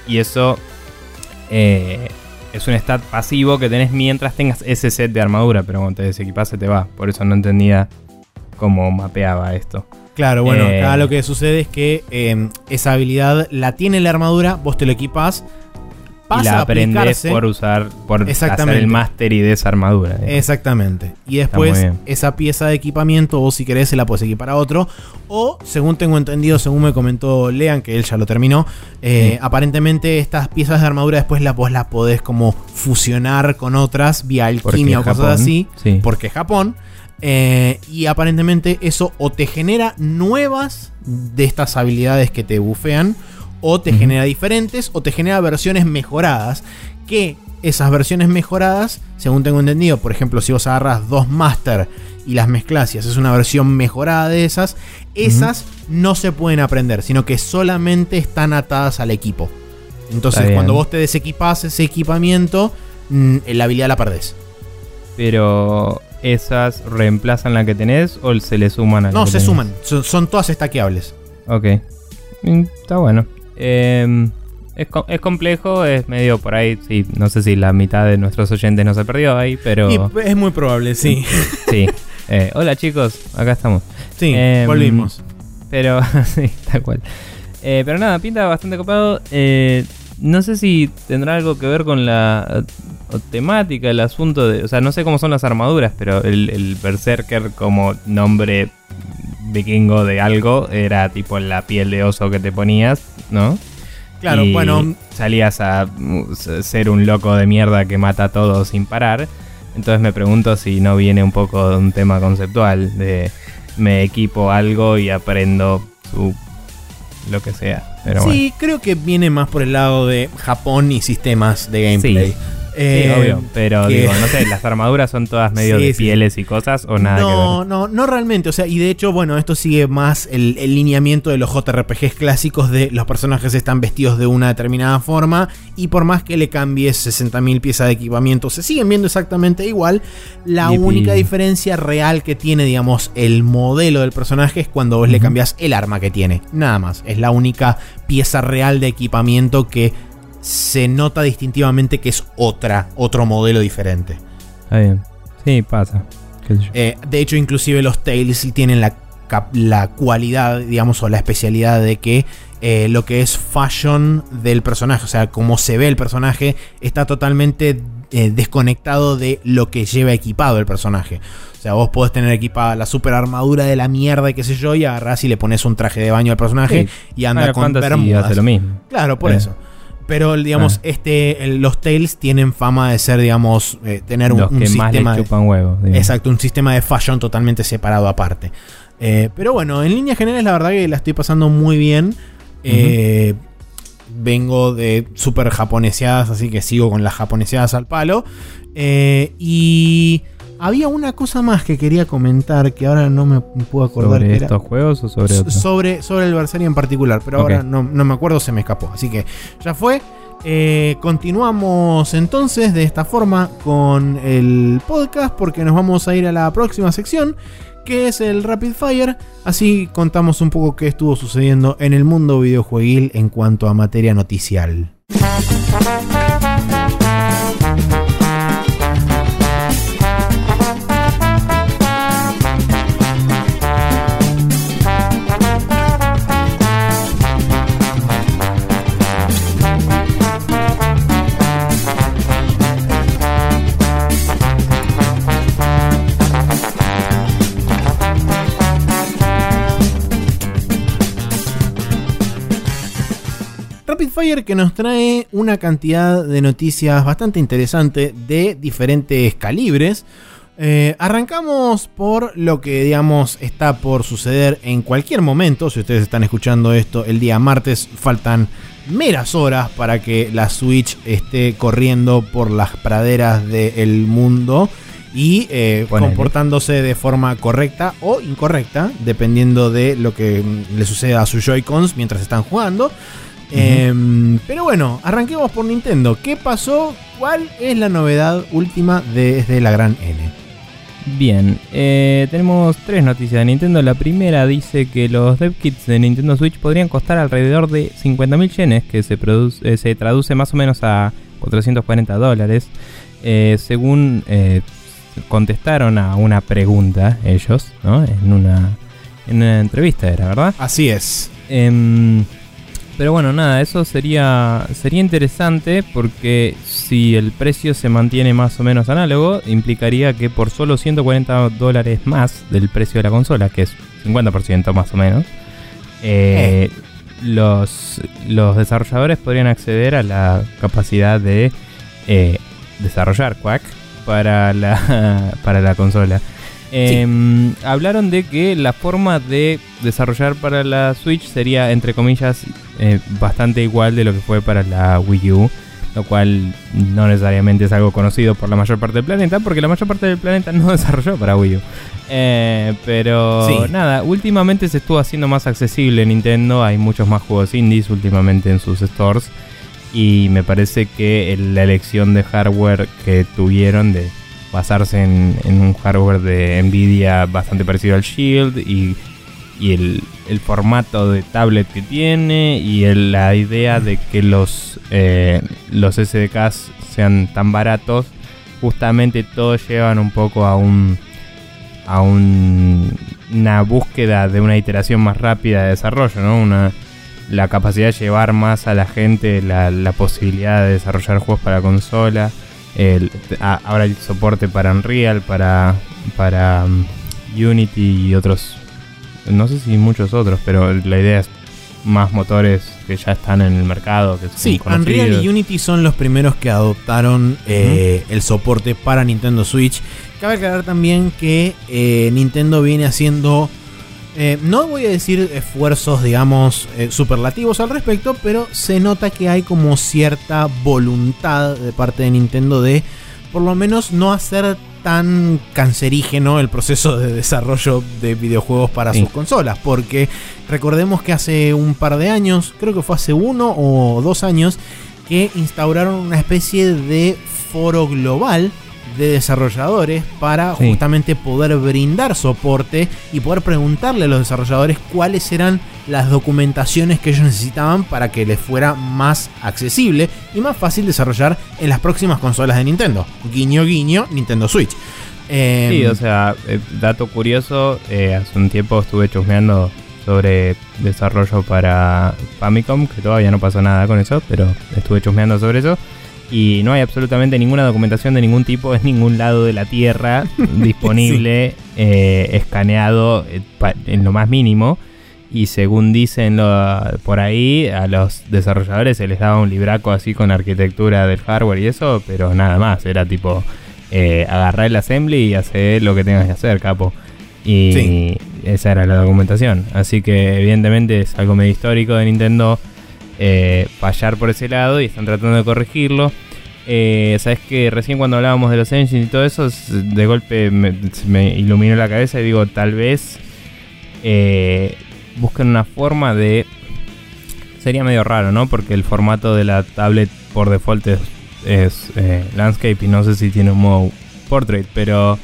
Y eso eh, es un stat pasivo que tenés mientras tengas ese set de armadura, pero cuando te desequipas se te va. Por eso no entendía cómo mapeaba esto. Claro, bueno, Eh. acá lo que sucede es que eh, esa habilidad la tiene la armadura, vos te lo equipás, pasa y la aprendes por usar, por hacer el mastery de esa armadura. eh. Exactamente. Y después esa pieza de equipamiento, vos si querés se la puedes equipar a otro. O, según tengo entendido, según me comentó Lean, que él ya lo terminó, eh, Sí. aparentemente estas piezas de armadura después la, vos las podés como fusionar con otras vía alquimia o cosas así. sí. Porque es Japón. Eh, y aparentemente eso o te genera nuevas de estas habilidades que te bufean, o te genera diferentes, o te genera versiones mejoradas. Que esas versiones mejoradas, según tengo entendido, por ejemplo, si vos agarras dos Master y las mezclas y haces una versión mejorada de esas, esas no se pueden aprender, sino que solamente están atadas al equipo. Entonces, cuando vos te desequipás ese equipamiento, mm, la habilidad la perdés. Pero esas reemplazan la que tenés o se le suman a la No, que se tenés? suman. Son, son todas estaqueables. Ok. Mm, Está bueno. Eh, es, es complejo, es medio por ahí, sí, no sé si la mitad de nuestros oyentes no se perdió ahí, pero Y es muy probable, sí. sí. Eh, hola chicos, acá estamos. Sí, Em, volvimos. Pero, sí, tal cual. Eh, pero nada, pinta bastante copado. No sé si tendrá algo que ver con la eh, temática, el asunto de... O sea, no sé cómo son las armaduras, pero el, el Berserker como nombre vikingo de algo era tipo la piel de oso que te ponías, ¿no? Claro, Y bueno, Salías a mm, ser un loco de mierda que mata a todos sin parar. Entonces me pregunto si no viene un poco de un tema conceptual de me equipo algo y aprendo su lo que sea. Pero bueno. sí, creo que viene más por el lado de Japón y sistemas de gameplay. Sí. Sí, Eh, obvio, pero que- digo, no sé, las armaduras son todas medio Sí, de sí. pieles y cosas o nada que no, ver. no, no realmente. O sea, y de hecho, bueno, esto sigue más el, el lineamiento de los JRPGs clásicos de los personajes están vestidos de una determinada forma y por más que le cambies 60.000 piezas de equipamiento, se siguen viendo exactamente igual. La Yipi. única diferencia real que tiene, digamos, el modelo del personaje es cuando vos le cambias el arma que tiene. Nada más. Es la única pieza real de equipamiento que se nota distintivamente que es otra, otro modelo diferente. Está bien. Sí, pasa. Eh, de hecho, inclusive los Tails tienen la, la cualidad, digamos, o la especialidad de que eh, lo que es fashion del personaje, o sea, cómo se ve el personaje, está totalmente eh, desconectado de lo que lleva equipado el personaje. O sea, vos podés tener equipada la super armadura de la mierda y qué sé yo, y agarrás y le pones un traje de baño al personaje y anda Final con Fantasy bermudas. hace lo mismo. Claro, por eso. Pero, digamos, Ah. este, el- los Tails tienen fama de ser, digamos, eh, tener un, Los un que más le sistema de- digo. Exacto, un sistema de fashion totalmente separado aparte. Eh, pero bueno, en líneas generales la verdad que la estoy pasando muy bien. Eh, vengo de super japoneseadas, así que sigo con las japoneseadas al palo. Y había una cosa más que quería comentar que ahora no me puedo acordar. ¿Sobre que era- estos juegos o sobre otros? sobre, sobre el Berseria en particular, pero ahora no, no me acuerdo, se me escapó. Así que ya fue. Eh, continuamos entonces de esta forma con el podcast porque nos vamos a ir a la próxima sección que es el Rapid Fire. Así contamos un poco qué estuvo sucediendo en el mundo videojueguil en cuanto a materia noticial. Rapid Fire que nos trae una cantidad de noticias bastante interesante de diferentes calibres. Eh, arrancamos por lo que digamos está por suceder en cualquier momento. Si ustedes están escuchando esto el día martes, faltan meras horas para que la Switch esté corriendo por las praderas del mundo y eh, comportándose de forma correcta o incorrecta, dependiendo de lo que le suceda a sus Joy-Cons mientras están jugando. Em, pero bueno, arranquemos por Nintendo. ¿Qué pasó? ¿Cuál es la novedad última desde la gran N? Bien, eh, tenemos tres noticias de Nintendo. La primera dice que los dev kits de Nintendo Switch podrían costar alrededor de 50.000 yenes, que se, produce- eh, se traduce más o menos a 440 dólares. Eh, según contestaron a una pregunta ellos, ¿no? En una, en una entrevista era, ¿verdad? Así es. Pero bueno, nada, eso sería, sería interesante porque si el precio se mantiene más o menos análogo, implicaría que por solo 140 dólares más del precio de la consola, que es 50% más o menos, eh, los, los desarrolladores podrían acceder a la capacidad de eh, desarrollar Quack para la, para la consola. Em, Hablaron de que la forma de desarrollar para la Switch sería, entre comillas, eh, bastante igual de lo que fue para la Wii U. Lo cual no necesariamente es algo conocido por la mayor parte del planeta, porque la mayor parte del planeta no desarrolló para Wii U. Eh, pero Sí. nada, últimamente se estuvo haciendo más accesible Nintendo. Hay muchos más juegos indies últimamente en sus stores. Y me parece que la elección de hardware que tuvieron de basarse en, en un hardware de Nvidia bastante parecido al Shield y, y el, el formato de tablet que tiene y el- la idea de que los, eh, los SDKs sean tan baratos, justamente todos llevan un poco a un a un- una búsqueda de una iteración más rápida de desarrollo, ¿no? Una, la capacidad de llevar más a la gente la, la posibilidad de desarrollar juegos para consola. El- ahora el soporte para Unreal, para, para um, Unity y otros. No sé si muchos otros, pero la idea es más motores que ya están en el mercado. Que Sí. Unreal y Unity son los primeros que adoptaron eh, el soporte para Nintendo Switch. Cabe aclarar también que eh, Nintendo viene haciendo, eh, no voy a decir esfuerzos, digamos, superlativos al respecto, pero se nota que hay como cierta voluntad de parte de Nintendo de por lo menos no hacer tan cancerígeno el proceso de desarrollo de videojuegos para Sí. sus consolas, porque recordemos que hace un par de años, creo que fue hace uno o dos años, que instauraron una especie de foro global de desarrolladores para Sí. justamente poder brindar soporte y poder preguntarle a los desarrolladores cuáles eran las documentaciones que ellos necesitaban para que les fuera más accesible y más fácil desarrollar en las próximas consolas de Nintendo. Guiño guiño, Nintendo Switch. Em, Sí, o sea, eh, dato curioso, eh, hace un tiempo estuve chusmeando sobre desarrollo para Famicom, que todavía no pasó nada con eso, pero estuve chusmeando sobre eso. Y no hay absolutamente ninguna documentación de ningún tipo en ningún lado de la Tierra disponible, eh, escaneado eh, pa- en lo más mínimo. Y según dicen lo- por ahí, a los desarrolladores se les daba un libraco así con arquitectura del hardware y eso, pero nada más, era tipo eh, agarrar el assembly y hacer lo que tengas que hacer, capo. Y, Sí. esa era la documentación. Así que evidentemente es algo medio histórico de Nintendo eh, fallar por ese lado y están tratando de corregirlo. Eh, Sabes que recién cuando hablábamos de los engines y todo eso, de golpe me, me iluminó la cabeza y digo, tal vez eh, busquen una forma de... Sería medio raro, ¿no? Porque el formato de la tablet por default es, eh, landscape y no sé si tiene un modo portrait, pero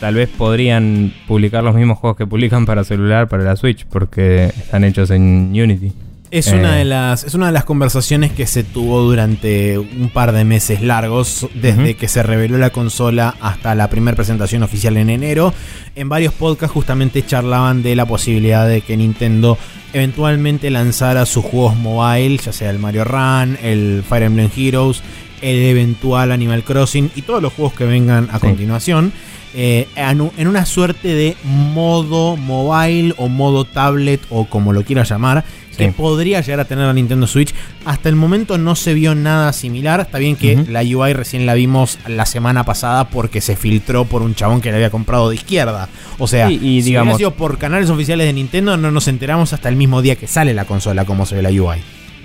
tal vez podrían publicar los mismos juegos que publican para celular, para la Switch, porque están hechos en Unity. Es, Eh. una de las, es una de las conversaciones que se tuvo durante un par de meses largos, desde que se reveló la consola hasta la primera presentación oficial en enero. En varios podcasts justamente charlaban de la posibilidad de que Nintendo eventualmente lanzara sus juegos mobile, ya sea el Mario Run, el Fire Emblem Heroes, el eventual Animal Crossing y todos los juegos que vengan a Sí. continuación. eh, en una suerte de modo mobile o modo tablet o como lo quiera llamar, que podría llegar a tener la Nintendo Switch. Hasta el momento no se vio nada similar. Está bien que la UI recién la vimos la semana pasada porque se filtró por un chabón que la había comprado de izquierda. O sea, Sí, y si digamos- hubiera sido por canales oficiales de Nintendo, no nos enteramos hasta el mismo día que sale la consola cómo se ve la UI.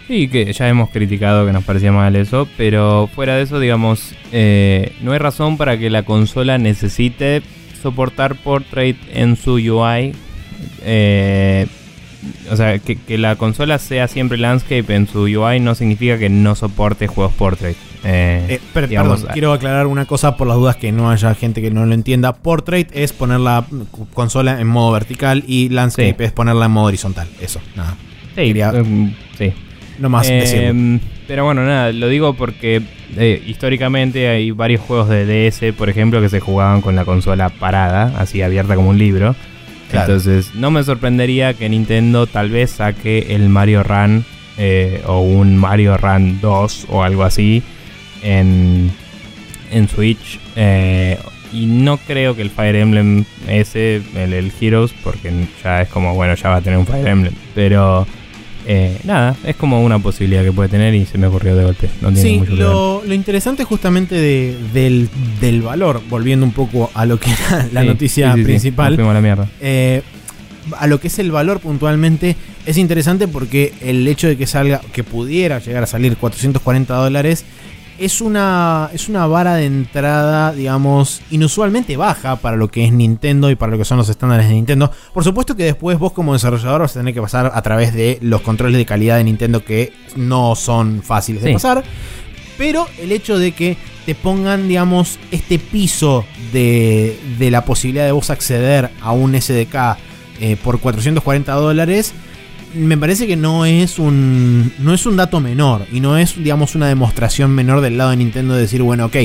Sí, que ya hemos criticado que nos parecía mal eso, pero fuera de eso, digamos, eh, no hay razón para que la consola necesite soportar portrait en su UI. Eh, o sea, que, que la consola sea siempre landscape en su UI no significa que no soporte juegos portrait. Eh, Eh, digamos, perdón, quiero aclarar una cosa por las dudas que no haya gente que no lo entienda. Portrait es poner la consola en modo vertical y landscape Sí. es ponerla en modo horizontal. Eso, nada. sí, quería- em, sí. No más Eh, pero bueno, nada, lo digo porque eh, históricamente hay varios juegos de DS, por ejemplo, que se jugaban con la consola parada, así abierta como un libro. Entonces, no me sorprendería que Nintendo tal vez saque el Mario Run eh, o un Mario Run 2 o algo así en, en Switch. Eh, y no creo que el Fire Emblem ese, el, el Heroes, porque ya es como, bueno, ya va a tener un Fire Emblem. Pero eh, nada, es como una posibilidad que puede tener y se me ocurrió de golpe. No tiene Sí, mucho lo, lo interesante justamente de- del, del valor, volviendo un poco a lo que era la Sí, noticia sí, principal, a la mierda. eh, a lo que es el valor puntualmente, es interesante porque el hecho de que salga, que pudiera llegar a salir 440 dólares, es una, es una vara de entrada, digamos, inusualmente baja para lo que es Nintendo y para lo que son los estándares de Nintendo. Por supuesto que después vos como desarrollador vas a tener que pasar a través de los controles de calidad de Nintendo que no son fáciles de Sí. pasar. Pero el hecho de que te pongan, digamos, este piso de, de la posibilidad de vos acceder a un SDK eh, por 440 dólares, me parece que no es un no es un dato menor y no es digamos una demostración menor del lado de Nintendo de decir bueno ok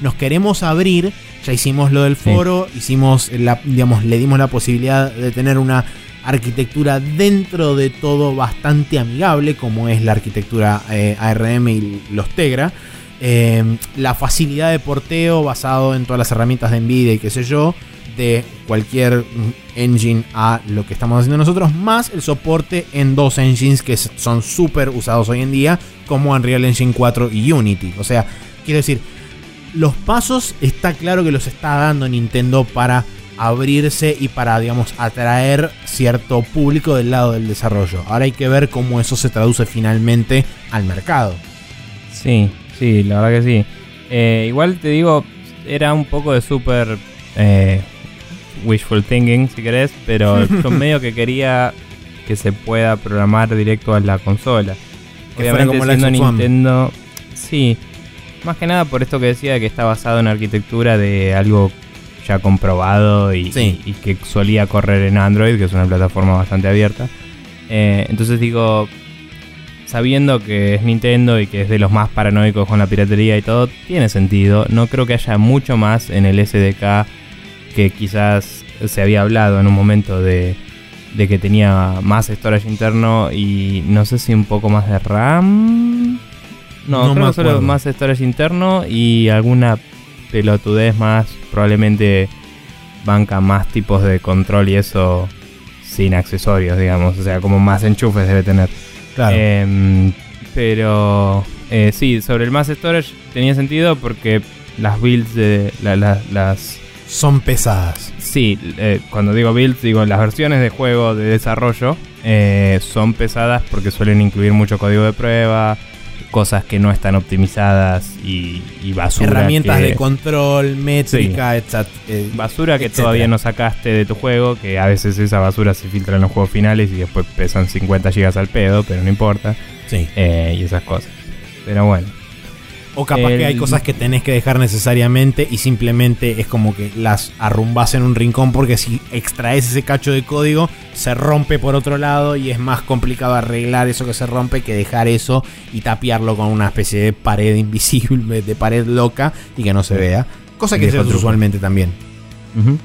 nos queremos abrir ya hicimos lo del Sí. foro hicimos la digamos le dimos la posibilidad de tener una arquitectura dentro de todo bastante amigable como es la arquitectura eh, ARM y los Tegra Eh, la facilidad de porteo basado en todas las herramientas de Nvidia y qué sé yo de cualquier engine a lo que estamos haciendo nosotros, más el soporte en dos engines que son súper usados hoy en día, como Unreal Engine 4 y Unity. O sea, quiero decir, los pasos está claro que los está dando Nintendo para abrirse y para, digamos, atraer cierto público del lado del desarrollo. Ahora hay que ver cómo eso se traduce finalmente al mercado. Sí, sí, la verdad que sí. Eh, igual te digo, era un poco de super eh, wishful thinking, si querés, pero yo medio que quería que se pueda programar directo a la consola. Que Obviamente como siendo. Nintendo, sí, más que nada por esto que decía que está basado en arquitectura de algo ya comprobado y, Sí. y- y que solía correr en Android, que es una plataforma bastante abierta. Eh, entonces digo, sabiendo que es Nintendo y que es de los más paranoicos con la piratería y todo, tiene sentido. No creo que haya mucho más en el SDK que quizás se había hablado en un momento de, de que tenía más storage interno y no sé si un poco más de RAM. No, No creo que solo más storage interno y alguna pelotudez más. Probablemente banca más tipos de control y eso sin accesorios, digamos. O sea, como más enchufes debe tener. Claro. Em, pero eh, sí, sobre el mass storage tenía sentido porque las builds de la- la- las son pesadas. Sí, eh, cuando digo builds, digo las versiones de juego de desarrollo eh, son pesadas porque suelen incluir mucho código de prueba, cosas que no están optimizadas y, y basura. Herramientas que- de control, métrica, etc. eh, Basura que etcétera. todavía no sacaste de tu juego, que a veces esa basura se filtra en los juegos finales y después pesan 50 gigas al pedo, pero no importa. Sí. eh, y esas cosas. Pero bueno. O capaz El- que hay cosas que tenés que dejar necesariamente y simplemente es como que las arrumbás en un rincón porque si extraes ese cacho de código se rompe por otro lado y es más complicado arreglar eso que se rompe que dejar eso y tapiarlo con una especie de pared invisible, de pared loca y que no se vea. Cosa que se usualmente también. Ujú.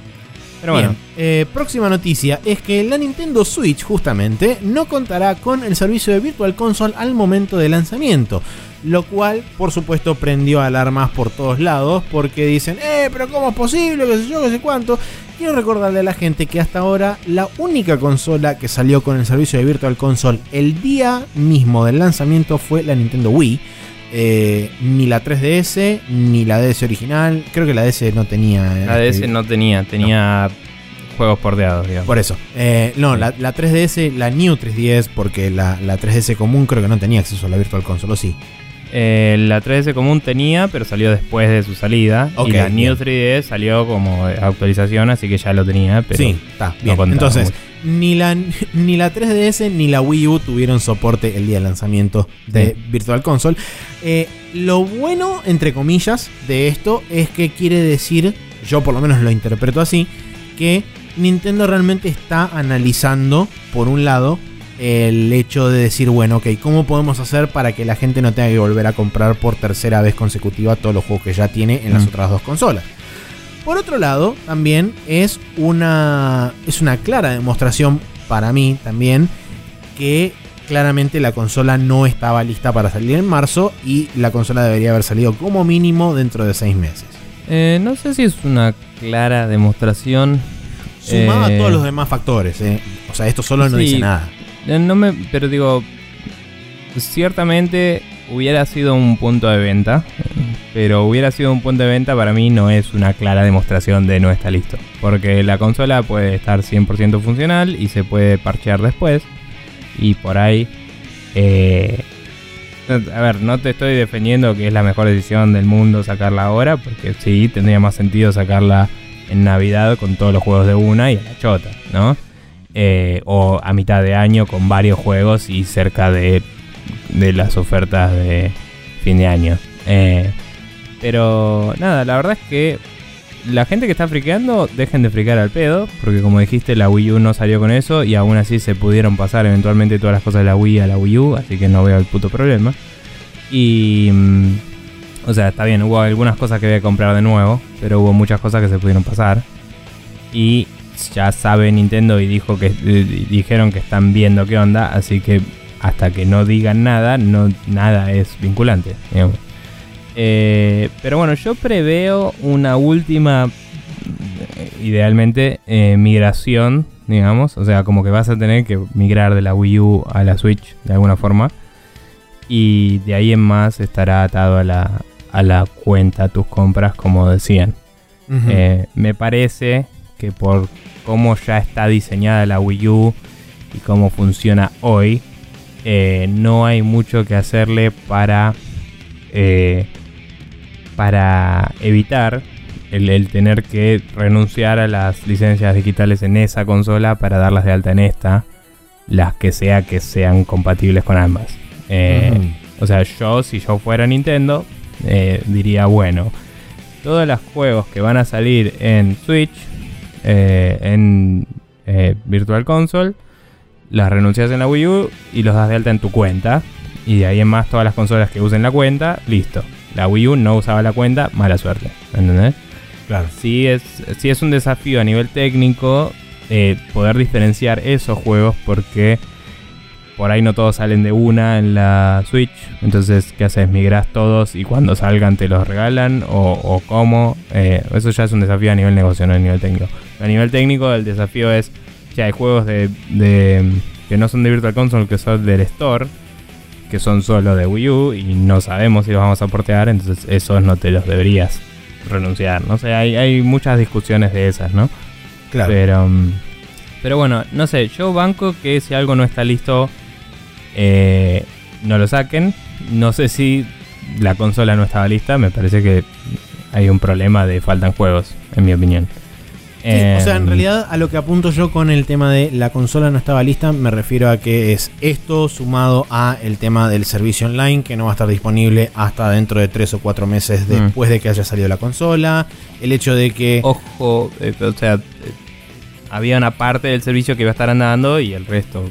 Pero bueno. Eh, próxima noticia es que la Nintendo Switch justamente no contará con el servicio de Virtual Console al momento de lanzamiento. Lo cual, por supuesto, prendió alarmas por todos lados porque dicen, eh, pero ¿cómo es posible? ¿Qué sé yo? ¿Qué sé cuánto? Quiero recordarle a la gente que hasta ahora la única consola que salió con el servicio de Virtual Console el día mismo del lanzamiento fue la Nintendo Wii. Eh, ni la 3DS, ni la DS original. Creo que la DS no tenía. La DS no tenía, tenía juegos porteados, digamos. por eso. Eh, no, la, la 3DS, la New 3DS, porque la, la 3DS común creo que no tenía acceso a la Virtual Console, ¿o sí? Eh, la 3DS común tenía, pero salió después de su salida. Y la New bien. 3DS salió como actualización, así que ya lo tenía. Pero sí, está bien. Entonces, mucho. Ni la, ni la 3DS ni la Wii U tuvieron soporte el día del lanzamiento de Sí. Virtual Console. Eh, lo bueno, entre comillas, de esto es que quiere decir, yo por lo menos lo interpreto así, que Nintendo realmente está analizando, por un lado, el hecho de decir, bueno, ok, ¿cómo podemos hacer para que la gente no tenga que volver a comprar por tercera vez consecutiva todos los juegos que ya tiene en las Mm. otras dos consolas? Por otro lado, también es una, es una clara demostración para mí también que claramente la consola no estaba lista para salir en marzo y la consola debería haber salido como mínimo dentro de seis meses. Eh, no sé si es una clara demostración. Sumado Eh, a todos los demás factores, ¿eh? o sea, esto solo no Sí. dice nada. Eh, No me, pero digo, ciertamente hubiera sido un punto de venta, pero hubiera sido un punto de venta para mí no es una clara demostración de no está listo, porque la consola puede estar 100% funcional y se puede parchear después y por ahí eh, a ver, no te estoy defendiendo que es la mejor decisión del mundo sacarla ahora, porque sí, tendría más sentido sacarla en Navidad con todos los juegos de una y a la chota, ¿no? Eh, o a mitad de año con varios juegos y cerca de, de las ofertas de fin de año. Eh, pero nada, la verdad es que la gente que está friqueando, dejen de friquear al pedo, porque como dijiste, la Wii U no salió con eso y aún así se pudieron pasar eventualmente todas las cosas de la Wii a la Wii U, así que no veo el puto problema. Y... mm, o sea, está bien, hubo algunas cosas que voy a comprar de nuevo, pero hubo muchas cosas que se pudieron pasar. Y ya sabe Nintendo y dijo que dijeron que están viendo qué onda, así que hasta que no digan nada, no nada es vinculante. digamos. Eh, pero bueno, yo preveo una última, eh, idealmente, eh, migración, digamos. O sea, como que vas a tener que migrar de la Wii U a la Switch de alguna forma. Y de ahí en más estará atado a la, a la cuenta tus compras, como decían. Eh, me parece que por cómo ya está diseñada la Wii U y cómo funciona hoy, no hay mucho que hacerle para, eh, para evitar el, el tener que renunciar a las licencias digitales en esa consola para darlas de alta en esta, las que sea que sean compatibles con ambas. Eh, o sea, yo, si yo fuera Nintendo, eh, diría, bueno, todos los juegos que van a salir en Switch, eh, en Virtual Console, las renuncias en la Wii U y los das de alta en tu cuenta. Y de ahí en más todas las consolas que usen la cuenta, listo. La Wii U no usaba la cuenta, mala suerte. ¿Entendés? Claro. Sí es, sí es un desafío a nivel técnico eh, poder diferenciar esos juegos porque por ahí no todos salen de una en la Switch. Entonces, ¿qué haces? ¿Migras todos y cuando salgan te los regalan? ¿O, o cómo? Eh, eso ya es un desafío a nivel negocio, no a nivel técnico. A nivel técnico el desafío es, ya hay juegos de, de- que no son de Virtual Console, que son del Store, que son solo de Wii U y no sabemos si los vamos a portear, entonces esos no te los deberías renunciar. No sé, hay, hay muchas discusiones de esas, ¿no? Claro. Pero, mm, pero bueno, no sé, yo banco que si algo no está listo, eh, no lo saquen. No sé si la consola no estaba lista, me parece que hay un problema de faltan juegos, en mi opinión. Sí, o sea, en Em, realidad a lo que apunto yo con el tema de la consola no estaba lista, me refiero a que es esto sumado a el tema del servicio online que no va a estar disponible hasta dentro de 3 o 4 meses Mm. después de que haya salido la consola. El hecho de que... Ojo, eh, o sea, eh, había una parte del servicio que iba a estar andando y el resto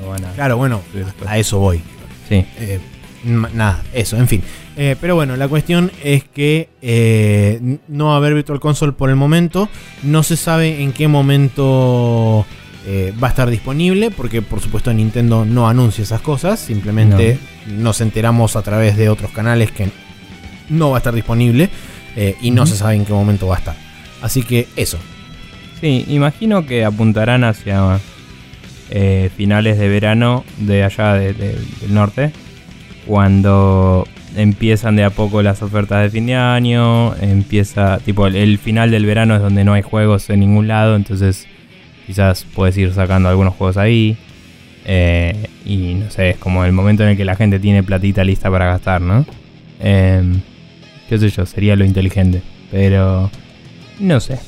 lo van a... Claro, bueno, a eso voy. Sí. Eh, nada, eso, en fin. Eh, pero bueno, la cuestión es que eh, no va a haber Virtual Console por el momento. No se sabe en qué momento eh, va a estar disponible, porque por supuesto Nintendo no anuncia esas cosas. Simplemente nos enteramos a través de otros canales que no va a estar disponible y no se sabe en qué momento va a estar. Así que eso. Sí, imagino que apuntarán hacia finales de verano de allá de- de- del norte, cuando empiezan de a poco las ofertas de fin de año, empieza, tipo, el, final del verano es donde no hay juegos en ningún lado, entonces quizás puedes ir sacando algunos juegos ahí. eh, y no sé, es como el momento en el que la gente tiene platita lista para gastar, ¿no? Em, qué sé yo, sería lo inteligente, pero no sé.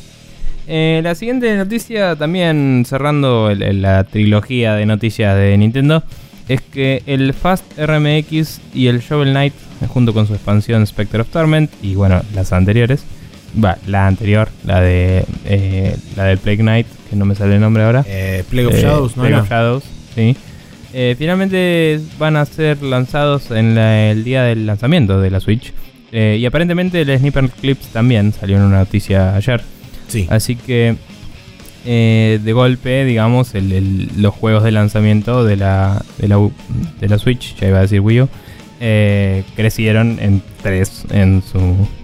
Eh, la siguiente noticia, también cerrando la trilogía de noticias de Nintendo, es que el Fast RMX y el Shovel Knight, junto con su expansión Spectre of Torment, y bueno, las anteriores, va, la anterior, la de eh, la del Plague Knight, que no me sale el nombre ahora. Eh, Plague of Eh, Shadows, ¿no? Plague era? of Shadows, sí. Eh, finalmente van a ser lanzados en la- el día del lanzamiento de la Switch. Y aparentemente el Sniper Clips también salió en una noticia ayer. Sí. Así que eh, de golpe, digamos, el- el- los juegos de lanzamiento de la, de la, de la Switch, ya iba a decir Wii U, eh, crecieron en tres en su...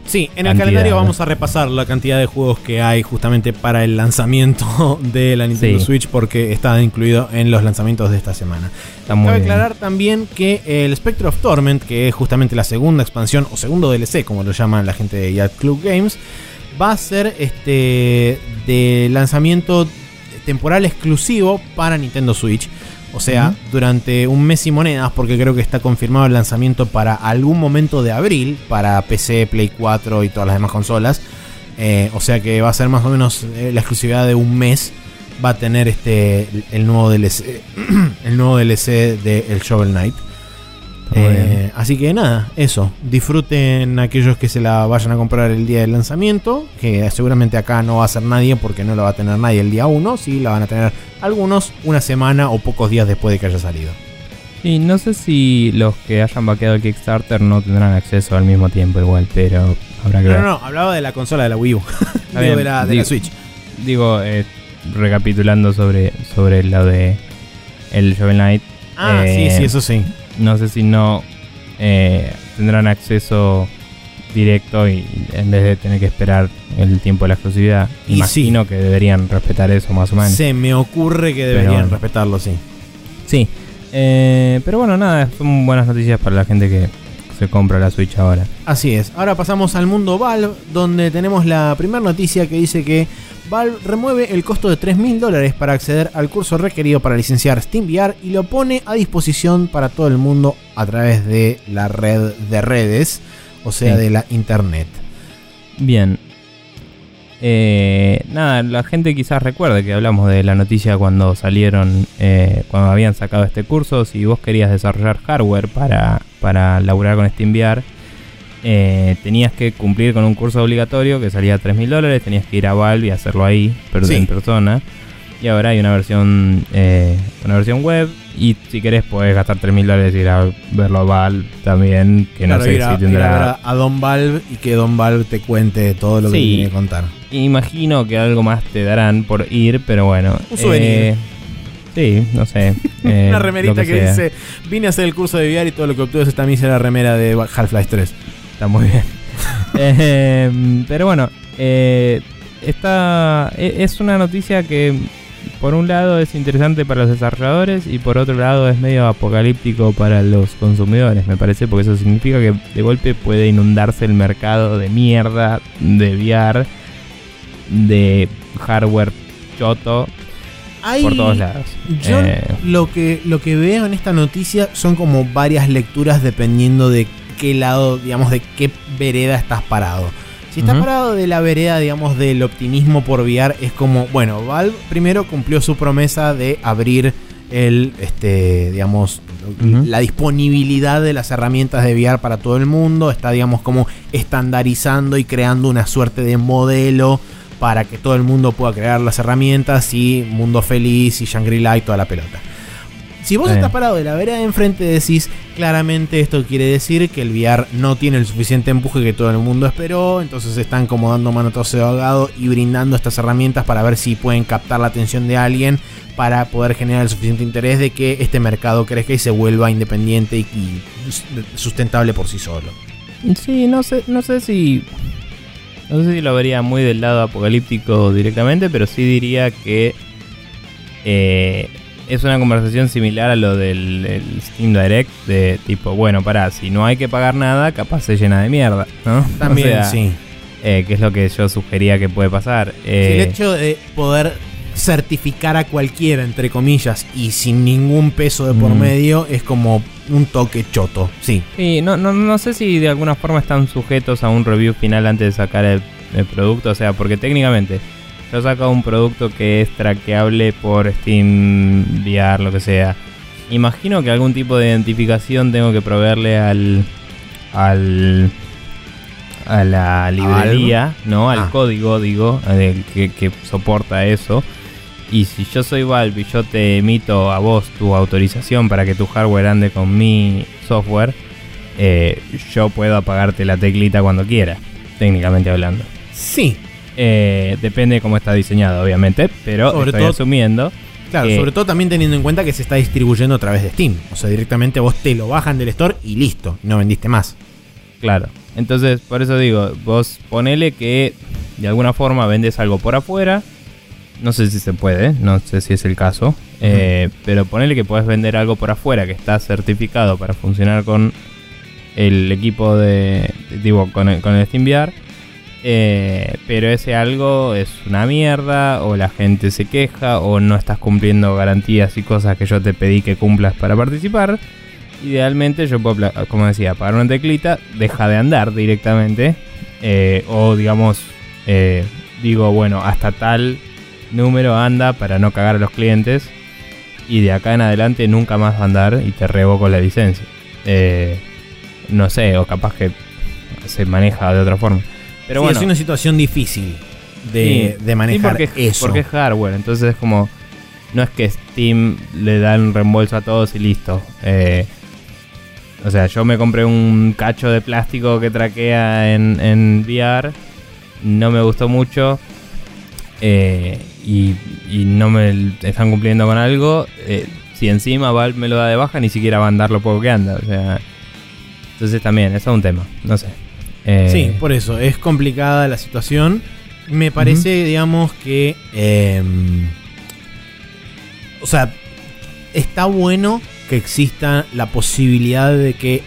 Sí, en el cantidad, calendario vamos a repasar la cantidad de juegos que hay justamente para el lanzamiento de la Nintendo Sí. Switch porque está incluido en los lanzamientos de esta semana. Está muy Cabe bien. aclarar también que el Spectre of Torment, que es justamente la segunda expansión o segundo DLC, como lo llaman la gente de Yacht Club Games, va a ser este de lanzamiento temporal exclusivo para Nintendo Switch. O sea, durante un mes y monedas, porque creo que está confirmado el lanzamiento para algún momento de abril, para PC, Play 4 y todas las demás consolas. Eh, o sea que va a ser más o menos eh, la exclusividad de un mes. Va a tener este el, el nuevo DLC. el nuevo DLC de El Shovel Knight. Eh, así que nada, eso. Disfruten aquellos que se la vayan a comprar el día del lanzamiento. Que seguramente acá no va a ser nadie porque no la va a tener nadie el día 1. Sí, la van a tener algunos una semana o pocos días después de que haya salido. Sí, no sé si los que hayan vaqueado el Kickstarter no tendrán acceso al mismo tiempo igual, pero habrá que No, ver. no, no, hablaba de la consola de la Wii U. Digo, bien, de la, de digo- la Switch. Digo, eh, recapitulando sobre, sobre lo de el Shovel Knight, Ah, Eh, sí, sí, eso sí. No sé si no eh, tendrán acceso directo y en vez de tener que esperar el tiempo de la exclusividad. Y Imagino que deberían respetar eso más o menos. Se me ocurre que deberían respetarlo, sí. Sí. Eh, pero bueno, nada, son buenas noticias para la gente que se compra la Switch ahora. Así es. Ahora pasamos al mundo Valve, donde tenemos la primera noticia que dice que Valve remueve el costo de 3.000 dólares para acceder al curso requerido para licenciar SteamVR y lo pone a disposición para todo el mundo a través de la red de redes, o sea, Sí. de la internet. Bien. Eh, nada, la gente quizás recuerde que hablamos de la noticia cuando salieron, eh, cuando habían sacado este curso. Si vos querías desarrollar hardware para, para laburar con SteamVR, eh, tenías que cumplir con un curso obligatorio que salía a 3.000 dólares. Tenías que ir a Valve y hacerlo ahí, pero Sí. en persona. Y ahora hay una versión, eh, una versión web. Y si querés, podés gastar 3.000 dólares y ir a verlo a Valve también. Que no Claro, sé ir a, si ir a tendrá. ver a- Don Valve y que Don Valve te cuente todo lo que Sí. tiene que contar. Imagino que algo más te darán por ir, pero bueno. Un souvenir. eh, sí, no sé. eh, Una remerita que, dice, vine a hacer el curso de VR y todo lo que obtuve es esta mísera remera de Half-Life 3. Está muy bien. Eh, pero bueno, eh, esta e- es una noticia que por un lado es interesante para los desarrolladores y por otro lado es medio apocalíptico para los consumidores, me parece, porque eso significa que de golpe puede inundarse el mercado de mierda, de VR, de hardware choto por todos lados. Yo eh, lo, que, lo que veo en esta noticia son como varias lecturas dependiendo de qué lado, digamos, de qué vereda estás parado. Si estás parado de la vereda, digamos, del optimismo por VR, es como, bueno, Valve primero cumplió su promesa de abrir el, este, digamos, la disponibilidad de las herramientas de VR para todo el mundo. Está, digamos, como estandarizando y creando una suerte de modelo para que todo el mundo pueda crear las herramientas y mundo feliz y Shangri-La y toda la pelota. Si vos estás parado de la vereda de enfrente decís, claramente esto quiere decir que el VR no tiene el suficiente empuje que todo el mundo esperó, entonces están como dando manotazo de ahogado y brindando estas herramientas para ver si pueden captar la atención de alguien para poder generar el suficiente interés de que este mercado crezca y se vuelva independiente y, sustentable por sí solo. Sí, no sé, no sé si no sé si lo vería muy del lado apocalíptico directamente, pero sí diría que eh, es una conversación similar a lo del Steam Direct, de tipo, bueno, pará, si no hay que pagar nada, capaz se llena de mierda, ¿no? También, sí. Eh, que es lo que yo sugería que puede pasar. el eh, hecho de poder certificar a cualquiera, entre comillas, y sin ningún peso de por mm. medio, es como un toque choto, sí. Sí, no, no, no sé si de alguna forma están sujetos a un review final antes de sacar el producto, o sea, porque técnicamente yo saco un producto que es traqueable por Steam VR, lo que sea. Imagino que algún tipo de identificación tengo que proveerle al. al. a la librería, ¿no? Al ah. código, digo, que, que soporta eso. Y si yo soy Valve y yo te emito a vos tu autorización para que tu hardware ande con mi software, eh, yo puedo apagarte la teclita cuando quiera, técnicamente hablando. Sí, eh, depende de cómo está diseñado, obviamente, pero sobre estoy todo, asumiendo. Claro, sobre todo también teniendo en cuenta que se está distribuyendo a través de Steam. O sea, directamente vos te lo bajan del store y listo, no vendiste más. Claro. Entonces, por eso digo, vos ponele que de alguna forma vendes algo por afuera. No sé si se puede, no sé si es el caso. Eh, pero ponele que puedes vender algo por afuera que está certificado para funcionar con el equipo de. Digo, con el, con el SteamVR eh, pero ese algo es una mierda, o la gente se queja, o no estás cumpliendo garantías y cosas que yo te pedí que cumplas para participar. Idealmente yo puedo, como decía, pagar una teclita, deja de andar directamente. Eh, o digamos, eh, digo, bueno, hasta tal número anda para no cagar a los clientes. Y de acá en adelante nunca más va a andar y te revoco la licencia. no sé, o capaz que se maneja de otra forma. Pero bueno. es una situación difícil de, manejar porque, eso. Porque es hardware, entonces es como. No es que Steam le da un reembolso a todos y listo. Eh, o sea, yo me compré un cacho de plástico que traquea en, en VR. No me gustó mucho. Eh, y, no me están cumpliendo con algo. Eh, si encima Valve me lo da de baja, ni siquiera va a andar lo poco que anda. O sea. Entonces también, eso es un tema. No sé. Eh, sí, por eso, es complicada la situación. Me parece, digamos, que... Em, o sea, está bueno que exista la posibilidad de que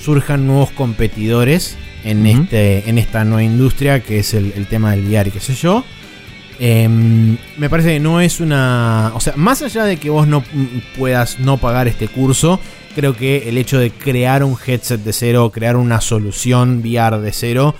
surjan nuevos competidores en, este, en esta nueva industria que es el, tema del VR y qué sé yo. Em, me parece que no es una... O sea, más allá de que vos no puedas no pagar este curso, creo que el hecho de crear un headset de cero, crear una solución VR de cero,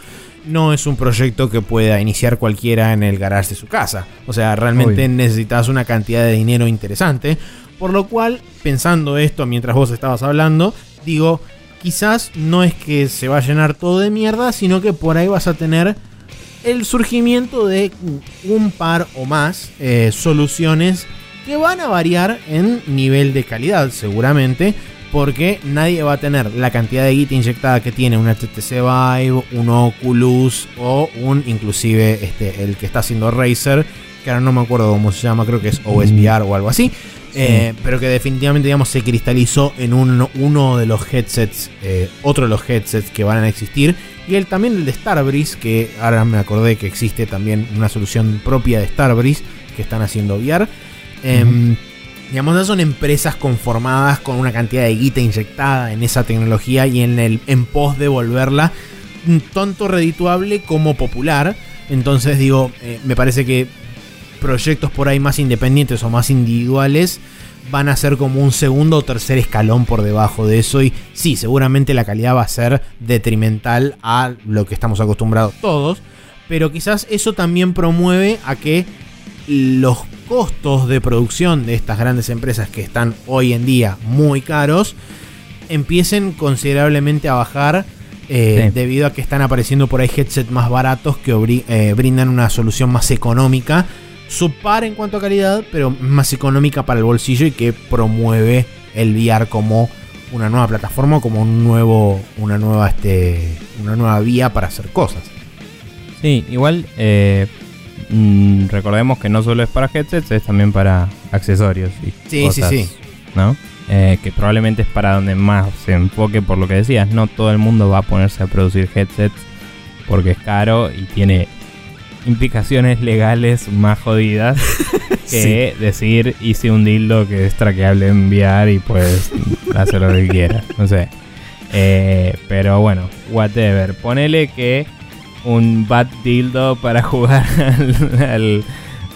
no es un proyecto que pueda iniciar cualquiera en el garage de su casa. O sea, realmente necesitas una cantidad de dinero interesante. Por lo cual, pensando esto mientras vos estabas hablando, digo, quizás no es que se va a llenar todo de mierda, sino que por ahí vas a tener el surgimiento de un par o más eh, soluciones que van a variar en nivel de calidad seguramente, porque nadie va a tener la cantidad de guita inyectada que tiene un HTC Vive, un Oculus o un inclusive este, el que está haciendo Razer, que ahora no me acuerdo cómo se llama, creo que es OSVR o algo así. Eh, pero que definitivamente digamos se cristalizó en uno, de los headsets, eh, otro de los headsets que van a existir. Y el, también el de Starbreeze, que ahora me acordé que existe también una solución propia de Starbreeze que están haciendo VR. Em, digamos, no son empresas conformadas con una cantidad de guita inyectada en esa tecnología y en, el, en pos de volverla tanto redituable como popular. Entonces digo, eh, me parece que proyectos por ahí más independientes o más individuales van a ser como un segundo o tercer escalón por debajo de eso. Y sí, seguramente la calidad va a ser detrimental a lo que estamos acostumbrados todos, pero quizás eso también promueve a que los costos de producción de estas grandes empresas que están hoy en día muy caros empiecen considerablemente a bajar eh, debido a que están apareciendo por ahí headsets más baratos que eh, brindan una solución más económica subpar en cuanto a calidad, pero más económica para el bolsillo y que promueve el VR como una nueva plataforma, como un nuevo, una nueva, este, una nueva vía para hacer cosas. Sí, igual eh, mm, recordemos que no solo es para headsets, es también para accesorios y sí, sí, sí. ¿no? Eh, que probablemente es para donde más se enfoque por lo que decías. No todo el mundo va a ponerse a producir headsets porque es caro y tiene implicaciones legales más jodidas que decir hice un dildo que es traqueable enviar y pues hacer lo que quiera. No sé. Eh, pero bueno, whatever. Ponele que un bad dildo para jugar al,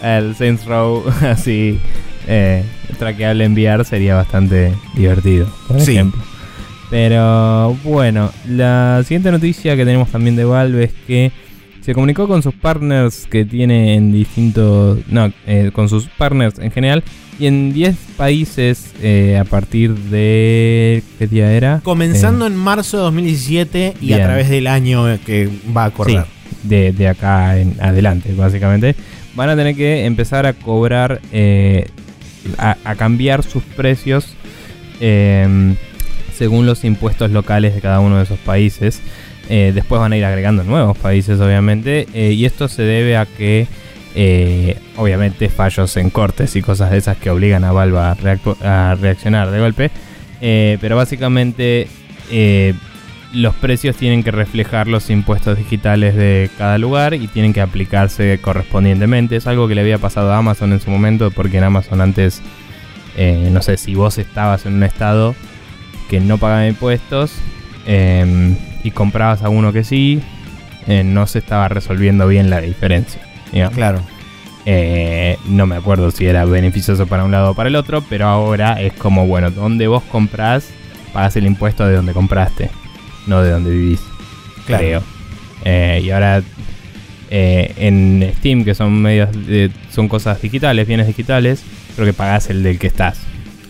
al, Saints Row así eh, traqueable enviar sería bastante divertido, por ejemplo. Pero bueno, la siguiente noticia que tenemos también de Valve es que se comunicó con sus partners que tiene en distintos. No, eh, con sus partners en general. Y en 10 países eh, a partir de. ¿Qué día era? Comenzando eh, en marzo de 2017 y a través del año que va a correr. de, de, acá en adelante, básicamente. Van a tener que empezar a cobrar. A, a, cambiar sus precios. según los impuestos locales de cada uno de esos países. Eh, después van a ir agregando nuevos países, obviamente. Eh, y esto se debe a que, eh, obviamente, fallos en cortes y cosas de esas que obligan a Valve a, reaccionar de golpe. pero básicamente, los precios tienen que reflejar los impuestos digitales de cada lugar y tienen que aplicarse correspondientemente. Es algo que le había pasado a Amazon en su momento, porque en Amazon antes, no sé, si vos estabas en un estado que no pagaba impuestos, y comprabas a uno que sí, eh, no se estaba resolviendo bien la diferencia. Claro. Eh, no me acuerdo si era beneficioso para un lado o para el otro, pero ahora es como, bueno, donde vos comprás, pagas el impuesto de donde compraste, no de donde vivís. Claro. Eh, y ahora en Steam, que son medios son cosas digitales, bienes digitales, creo que pagás el del que estás.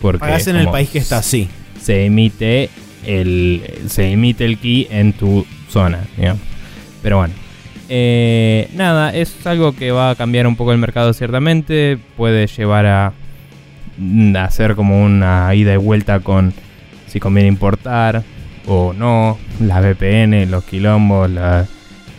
Porque pagás en el país que estás, sí. Se emite el, se emite el key en tu zona, Pero bueno. Eh, nada, es algo que va a cambiar un poco el mercado ciertamente. Puede llevar a, mm, hacer como una ida y vuelta con si conviene importar o no. La VPN, los quilombos, la,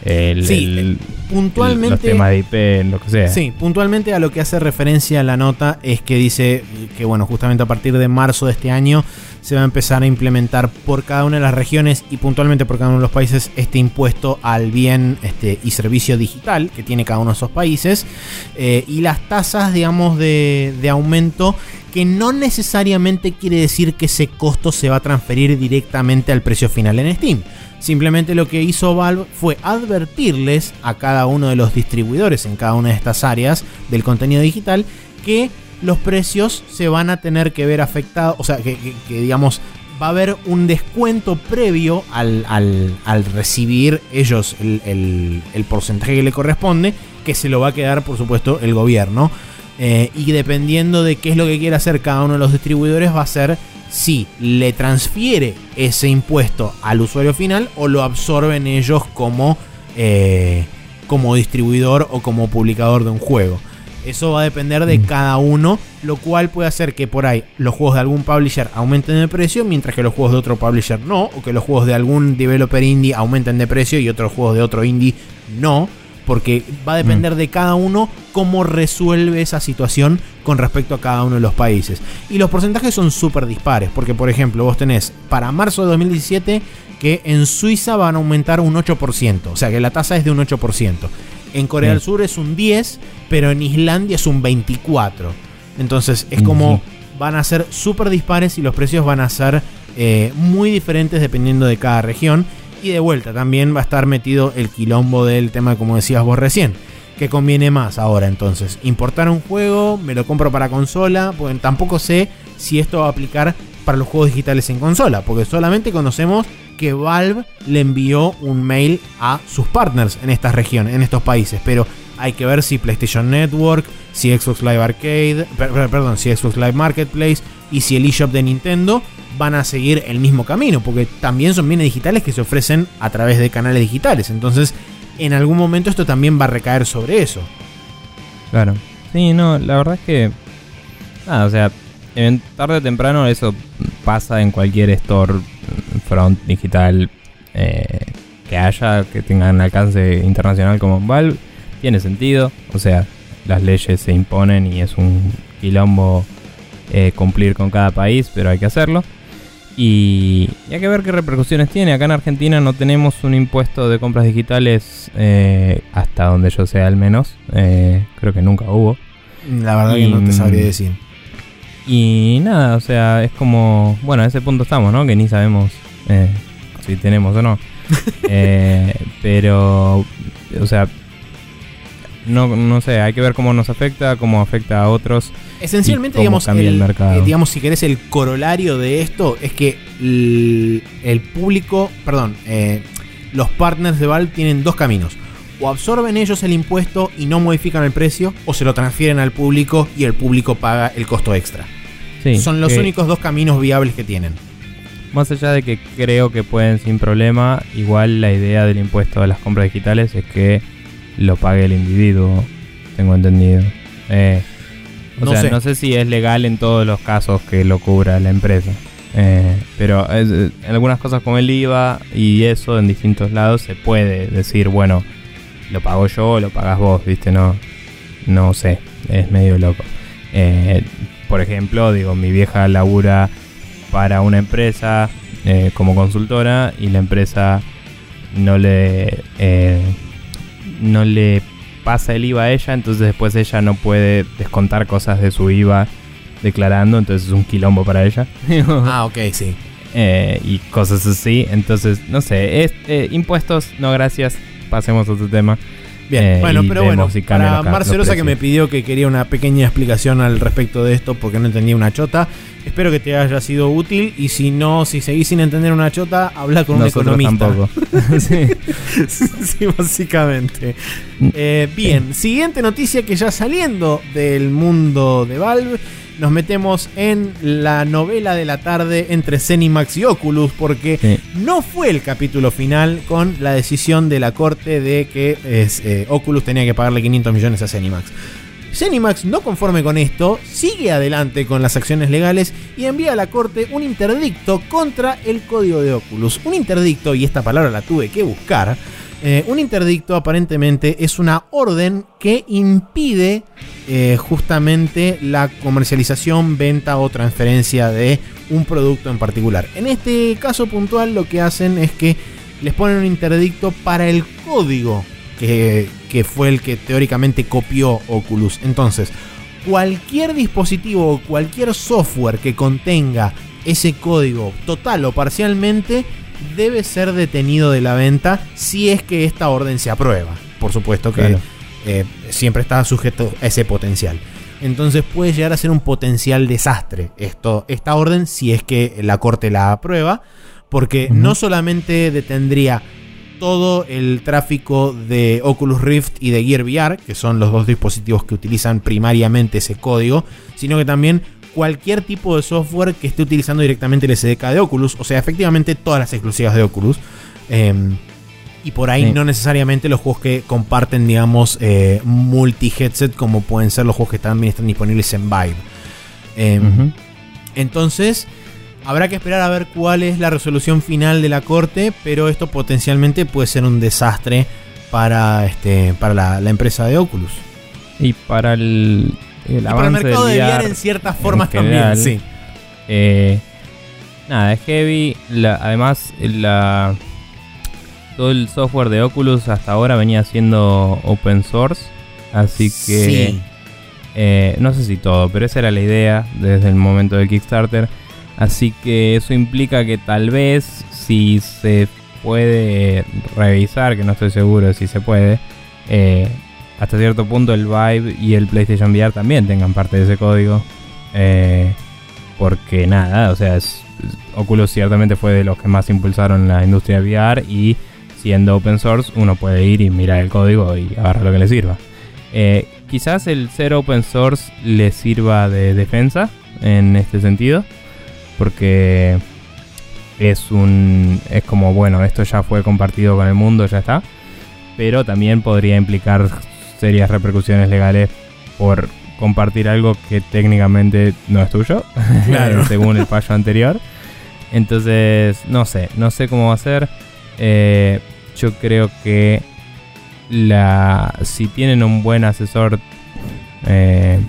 el, puntualmente, los temas de IP, lo que sea. Sí, puntualmente a lo que hace referencia la nota es que dice que, bueno, justamente a partir de marzo de este año se va a empezar a implementar por cada una de las regiones y puntualmente por cada uno de los países este impuesto al bien este, y servicio digital que tiene cada uno de esos países eh, y las tasas, digamos, de, de aumento que no necesariamente quiere decir que ese costo se va a transferir directamente al precio final en Steam. Simplemente lo que hizo Valve fue advertirles a cada uno de los distribuidores en cada una de estas áreas del contenido digital que los precios se van a tener que ver afectados, o sea, que, digamos, va a haber un descuento previo al, recibir ellos el, porcentaje que le corresponde, que se lo va a quedar, por supuesto, el gobierno. Eh, y dependiendo de qué es lo que quiera hacer cada uno de los distribuidores, va a ser si le transfiere ese impuesto al usuario final o lo absorben ellos como, eh, como distribuidor o como publicador de un juego. Eso va a depender de mm. cada uno, lo cual puede hacer que por ahí los juegos de algún publisher aumenten de precio, mientras que los juegos de otro publisher no, o que los juegos de algún developer indie aumenten de precio y otros juegos de otro indie no, porque va a depender mm. de cada uno cómo resuelve esa situación con respecto a cada uno de los países. Y los porcentajes son súper dispares, porque por ejemplo vos tenés para marzo de 2017 que en Suiza van a aumentar un 8%, o sea que la tasa es de un 8%. En Corea del Sur es un 10, pero en Islandia es un 24. Entonces es como van a ser súper dispares y los precios van a ser eh, muy diferentes dependiendo de cada región. Y de vuelta, también va a estar metido el quilombo del tema, como decías vos recién. Que conviene más ahora entonces? ¿Importar un juego? ¿Me lo compro para consola? Pues tampoco sé si esto va a aplicar para los juegos digitales en consola. Porque solamente conocemos que Valve le envió un mail a sus partners en estas regiones, en estos países. Pero hay que ver si PlayStation Network, si Xbox Live Arcade, perdón, si Xbox Live Marketplace y si el eShop de Nintendo van a seguir el mismo camino, porque también son bienes digitales que se ofrecen a través de canales digitales. Entonces, en algún momento esto también va a recaer sobre eso. Claro. Sí, no, la verdad es que. Ah, o sea, tarde o temprano eso pasa en cualquier store front digital eh, que haya, que tengan alcance internacional como Valve. Tiene sentido, o sea, las leyes se imponen y es un quilombo eh, cumplir con cada país, pero hay que hacerlo. Y, hay que ver qué repercusiones tiene. Acá en Argentina no tenemos un impuesto de compras digitales eh, hasta donde yo sé al menos. Eh, creo que nunca hubo. La verdad que no te sabría decir. Y nada, o sea, es como... Bueno, a ese punto estamos, ¿no? Que ni sabemos si tenemos o no. pero, o sea, no, no sé, hay que ver cómo nos afecta, cómo afecta a otros. Esencialmente, digamos, el, mercado. Eh, digamos, si querés, el corolario de esto es que el, público, perdón, eh, los partners de Valve tienen dos caminos. O absorben ellos el impuesto y no modifican el precio, o se lo transfieren al público y el público paga el costo extra. Son los únicos dos caminos viables que tienen. Más allá de que creo que pueden sin problema, igual la idea del impuesto a las compras digitales es que lo pague el individuo, tengo entendido. Eh, o no sea, sé. no sé si es legal en todos los casos que lo cubra la empresa. Eh, pero en algunas cosas como el IVA y eso en distintos lados se puede decir, bueno, lo pago yo o lo pagas vos, ¿viste? No, no sé, es medio loco. Eh, por ejemplo, digo, mi vieja labura para una empresa como consultora y la empresa no le no le pasa el IVA a ella, entonces después ella no puede descontar cosas de su IVA declarando, entonces es un quilombo para ella. ah, ok, sí. Eh, y cosas así, entonces, no sé, es, eh, impuestos, no gracias, pasemos a otro tema. Bien, eh, bueno, pero bueno, para Marcelosa que me pidió que quería una pequeña explicación al respecto de esto porque no entendía una chota. Espero que te haya sido útil y si no, si seguís sin entender una chota, habla con un economista. Tampoco. sí. sí, básicamente. Eh, bien, siguiente noticia que ya saliendo del mundo de Valve nos metemos en la novela de la tarde entre Zenimax y Oculus, porque no fue el capítulo final con la decisión de la corte de que eh, Oculus tenía que pagarle 500 millones a Zenimax. Zenimax, no conforme con esto, sigue adelante con las acciones legales y envía a la corte un interdicto contra el código de Oculus. Un interdicto, y esta palabra la tuve que buscar, eh, un interdicto aparentemente es una orden que impide eh, justamente la comercialización, venta o transferencia de un producto en particular. En este caso puntual lo que hacen es que les ponen un interdicto para el código que, que fue el que teóricamente copió Oculus. Entonces, cualquier dispositivo o cualquier software que contenga ese código total o parcialmente debe ser detenido de la venta si es que esta orden se aprueba. Por supuesto que eh, siempre está sujeto a ese potencial. Entonces puede llegar a ser un potencial desastre esto, esta orden si es que la corte la aprueba, porque no solamente detendría todo el tráfico de Oculus Rift y de Gear VR, que son los dos dispositivos que utilizan primariamente ese código, sino que también cualquier tipo de software que esté utilizando directamente el SDK de Oculus, o sea, efectivamente todas las exclusivas de Oculus. Em, y por ahí no necesariamente los juegos que comparten, digamos, eh, multi-headset, como pueden ser los juegos que también están disponibles en Vive. Em, entonces, habrá que esperar a ver cuál es la resolución final de la corte, pero esto potencialmente puede ser un desastre para, este, para la empresa de Oculus. Y para el, el para el mercado de VR, en ciertas formas también, sí. Eh, nada, es heavy. además, la, todo el software de Oculus hasta ahora venía siendo open source. Así que Eh, no sé si todo, pero esa era la idea desde el momento del Kickstarter. Así que eso implica que tal vez si se puede revisar, que no estoy seguro si se puede, eh, hasta cierto punto el Vive y el PlayStation VR también tengan parte de ese código. Eh, porque nada, o sea, Oculus ciertamente fue de los que más impulsaron la industria VR y siendo open source uno puede ir y mirar el código y agarrar lo que le sirva. Eh, quizás el ser open source le sirva de defensa en este sentido, porque es un es como bueno esto ya fue compartido con el mundo ya está, pero también podría implicar serias repercusiones legales por compartir algo que técnicamente no es tuyo, según el fallo anterior. Entonces, no sé, no sé cómo va a ser. Eh, yo creo que la si tienen un buen asesor... Eh,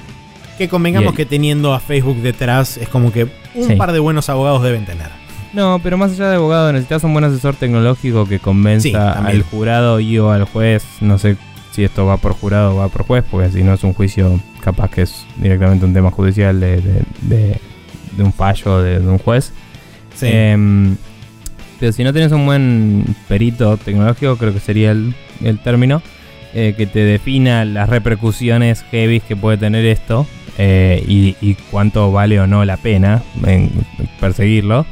que convengamos que teniendo a Facebook detrás es como que un par de buenos abogados deben tener. No, pero más allá de abogado necesitas un buen asesor tecnológico que convenza al jurado y o al juez, no sé si esto va por jurado o va por juez, porque si no es un juicio, capaz que es directamente un tema judicial de, de, un fallo de, un juez. Em, pero si no tienes un buen perito tecnológico, creo que sería el, término, eh, que te defina las repercusiones heavy que puede tener esto eh, y, y, cuánto vale o no la pena en perseguirlo.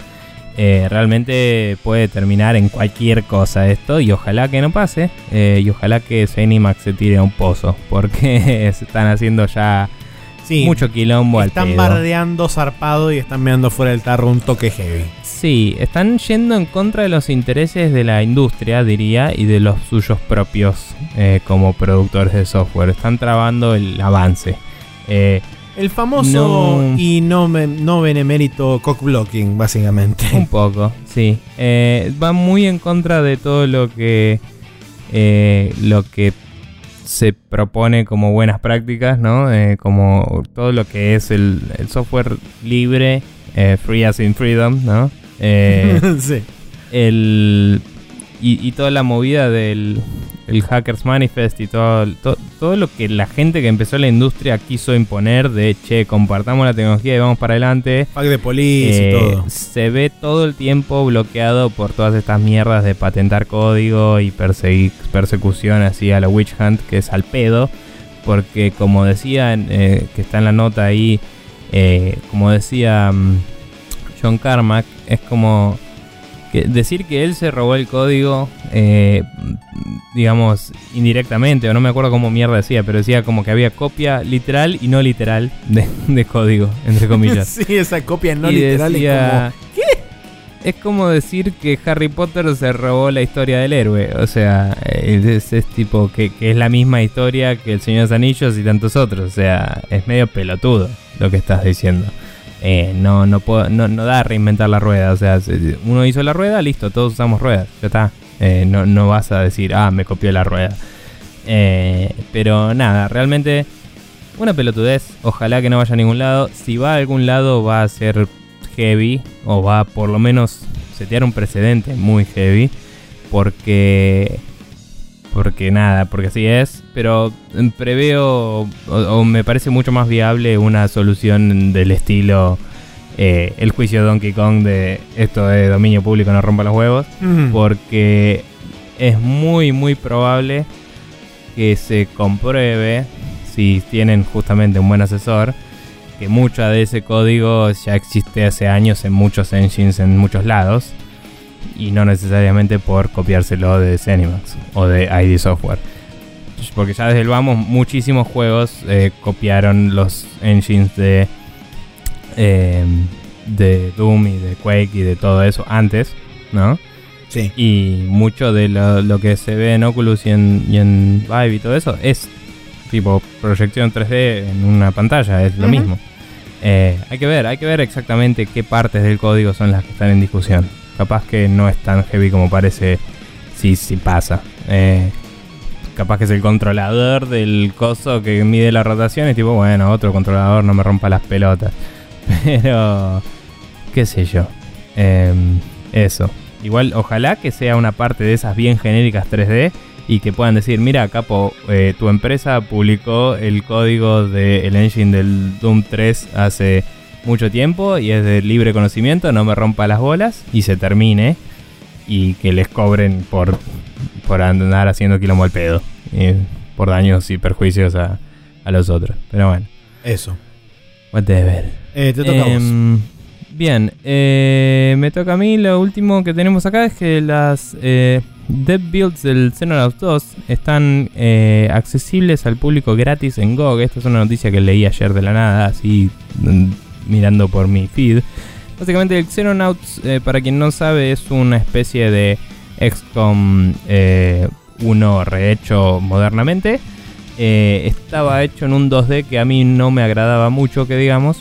Eh, realmente puede terminar en cualquier cosa esto y ojalá que no pase eh, y ojalá que Zenimax se tire a un pozo porque se están haciendo ya mucho quilombo están al bardeando zarpado y están mirando fuera del tarro un toque heavy. Sí están yendo en contra de los intereses de la industria diría y de los suyos propios eh, como productores de software. Están trabando el avance el famoso y no, no benemérito cockblocking, básicamente. Un poco, sí. Eh, va muy en contra de todo lo que, eh, lo que se propone como buenas prácticas, ¿no? Eh, como todo lo que es el, software libre, free as in freedom, ¿no? sí. El, y, y toda la movida del, el Hackers Manifest y todo, todo, lo que la gente que empezó la industria quiso imponer de, che, compartamos la tecnología y vamos para adelante. Pack de police y eh, todo. Se ve todo el tiempo bloqueado por todas estas mierdas de patentar código y persecución así a la Witch Hunt, que es al pedo. Porque como decía, eh, que está en la nota ahí, eh, como decía mm, John Carmack, es como decir que él se robó el código, eh, digamos, indirectamente, o no me acuerdo cómo mierda decía, pero decía como que había copia literal y no literal de, código, entre comillas. sí, esa copia no literal es como... ¿Qué? Es como decir que Harry Potter se robó la historia del héroe. O sea, es, es tipo que, que, es la misma historia que el Señor de los Anillos y tantos otros. O sea, es medio pelotudo lo que estás diciendo. Eh, no, no, puedo, no, da a reinventar la rueda. O sea, uno hizo la rueda, listo, todos usamos ruedas, ya está. Eh, no, no, vas a decir, ah, me copió la rueda. Eh, pero nada, realmente una pelotudez. Ojalá que no vaya a ningún lado. Si va a algún lado, va a ser heavy. O va por lo menos setear un precedente muy heavy. Porque porque nada, porque así es, pero preveo o, me parece mucho más viable una solución del estilo eh, el juicio de Donkey Kong de esto de dominio público no rompa los huevos, porque es muy muy probable que se compruebe si tienen justamente un buen asesor que mucho de ese código ya existe hace años en muchos engines en muchos lados y no necesariamente por copiárselo de Zenimax o de ID Software. Porque ya desde el vamos muchísimos juegos eh, copiaron los engines de, em, de Doom y de Quake y de todo eso antes, ¿no? Sí. Y mucho de lo, que se ve en Oculus y en, y en Vive y todo eso es tipo proyección 3D en una pantalla, es lo mismo. Eh, hay que ver, hay que ver exactamente qué partes del código son las que están en discusión capaz que no es tan heavy como parece si, si pasa. Eh, capaz que es el controlador del coso que mide la rotación y tipo, bueno, otro controlador no me rompa las pelotas. Pero, qué sé yo. Em, eso. Igual, ojalá que sea una parte de esas bien genéricas 3D y que puedan decir, mira, capo, eh, tu empresa publicó el código del engine del Doom 3 hace mucho tiempo y es de libre conocimiento, no me rompa las bolas y se termine y que les cobren por, por andar haciendo quilombo al pedo, por daños y perjuicios a, a los otros. Pero bueno. Eso. Whatever. Eh, te toca vos. Em, Bien, eh, me toca a mí. Lo último que tenemos acá es que las eh, dev builds del Xenonauts 2 están eh, accesibles al público gratis en GOG. Esta es una noticia que leí ayer de la nada, así mm, mirando por mi feed. Básicamente el Xenonauts, eh, para quien no sabe, es una especie de XCOM 1 rehecho modernamente. estaba hecho en un 2D que a mí no me agradaba mucho, que digamos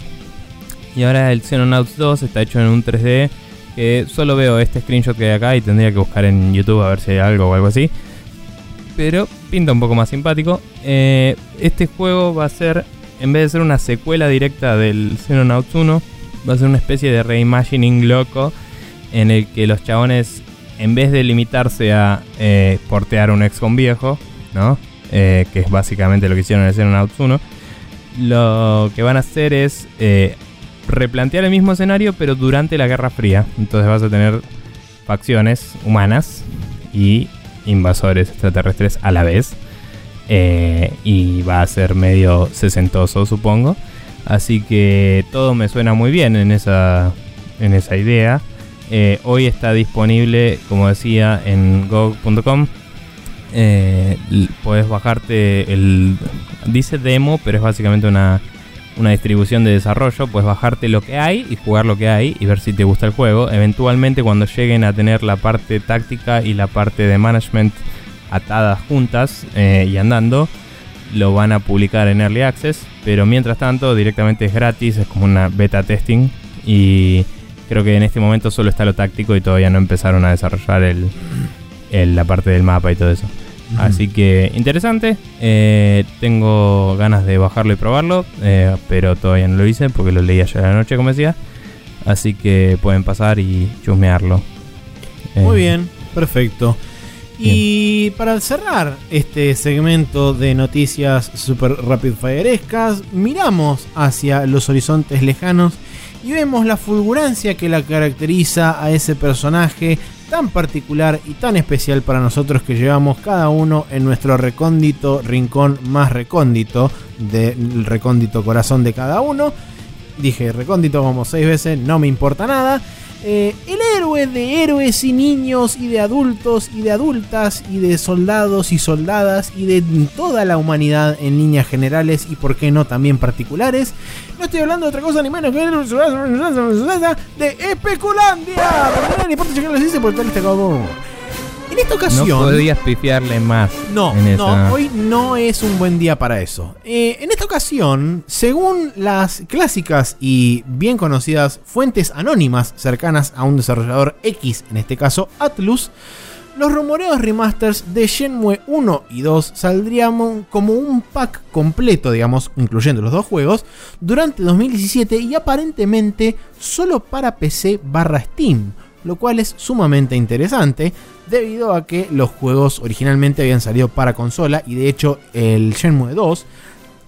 y ahora el Xenonauts 2 está hecho en un 3D que solo veo este screenshot que hay acá y tendría que buscar en YouTube a ver si hay algo o algo así. Pero pinta un poco más simpático. Eh, este juego va a ser, en vez de ser una secuela directa del Xenonauts 1, va a ser una especie de reimagining loco en el que los chabones, en vez de limitarse a eh, portear un XCOM viejo, ¿no? Eh, que es básicamente lo que hicieron en el Xenonauts 1, lo que van a hacer es replantear el mismo escenario, pero durante la Guerra Fría. Entonces vas a tener facciones humanas y invasores extraterrestres a la vez. Eh, y va a ser medio sesentoso, supongo. Así que todo me suena muy bien en esa, en esa idea. Eh, hoy está disponible, como decía, en go.com. Eh, puedes bajarte el. Dice demo, pero es básicamente una una distribución de desarrollo, pues bajarte lo que hay y jugar lo que hay y ver si te gusta el juego. Eventualmente cuando lleguen a tener la parte táctica y la parte de management atadas juntas eh, y andando, lo van a publicar en Early Access, pero mientras tanto directamente es gratis, es como una beta testing y creo que en este momento solo está lo táctico y todavía no empezaron a desarrollar el, la parte del mapa y todo eso. Así que interesante. Eh, tengo ganas de bajarlo y probarlo. Eh, pero todavía no lo hice porque lo leí ayer a la noche, como decía. Así que pueden pasar y chusmearlo. Muy eh, bien, perfecto. Y para cerrar este segmento de noticias super rapid fireescas, miramos hacia los horizontes lejanos y vemos la fulgurancia que la caracteriza a ese personaje tan particular y tan especial para nosotros que llevamos cada uno en nuestro recóndito rincón más recóndito del recóndito corazón de cada uno. Dije recóndito como seis veces, no me importa nada. Eh, el héroe de héroes y niños y de adultos y de adultas y de soldados y soldadas y de toda la humanidad en líneas generales y por qué no también particulares. No estoy hablando de otra cosa ni menos que de Especulandia. No importa lo dice por tal este en esta ocasión. No podías pifiarle más. No, no, hoy no es un buen día para eso. Eh, en esta ocasión, según las clásicas y bien conocidas fuentes anónimas cercanas a un desarrollador X, en este caso Atlus, los rumoreos remasters de Shenmue 1 y 2 saldrían como un pack completo, digamos, incluyendo los dos juegos, durante 2017 y aparentemente solo para PC barra Steam lo cual es sumamente interesante debido a que los juegos originalmente habían salido para consola y de hecho el Shenmue 2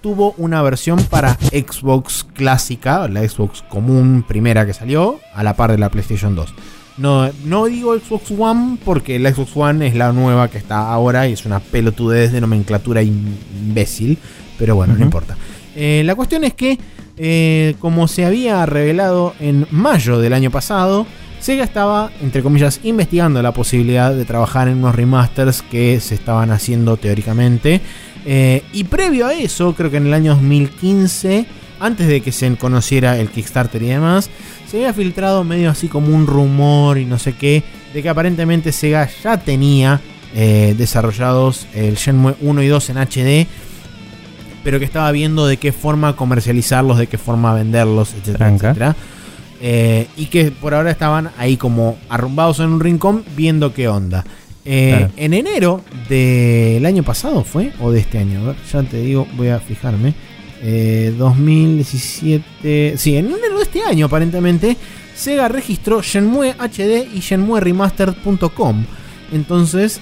tuvo una versión para Xbox clásica, la Xbox común primera que salió, a la par de la PlayStation 2. No, no digo Xbox One porque la Xbox One es la nueva que está ahora y es una pelotudez de nomenclatura imbécil, pero bueno, no importa. Eh, la cuestión es que, eh, como se había revelado en mayo del año pasado, Sega estaba, entre comillas, investigando la posibilidad de trabajar en unos remasters que se estaban haciendo teóricamente. Eh, y previo a eso, creo que en el año 2015, antes de que se conociera el Kickstarter y demás, se había filtrado medio así como un rumor y no sé qué, de que aparentemente Sega ya tenía eh, desarrollados el Shenmue 1 y 2 en HD, pero que estaba viendo de qué forma comercializarlos, de qué forma venderlos, etcétera, etcétera. Eh, y que por ahora estaban ahí como arrumbados en un rincón viendo qué onda. Eh, en enero del año pasado fue, o de este año, a ver, ya te digo, voy a fijarme. 2017, eh, sí, en enero de este año aparentemente, Sega registró Shenmue HD y Shenmue Remastered.com. Entonces,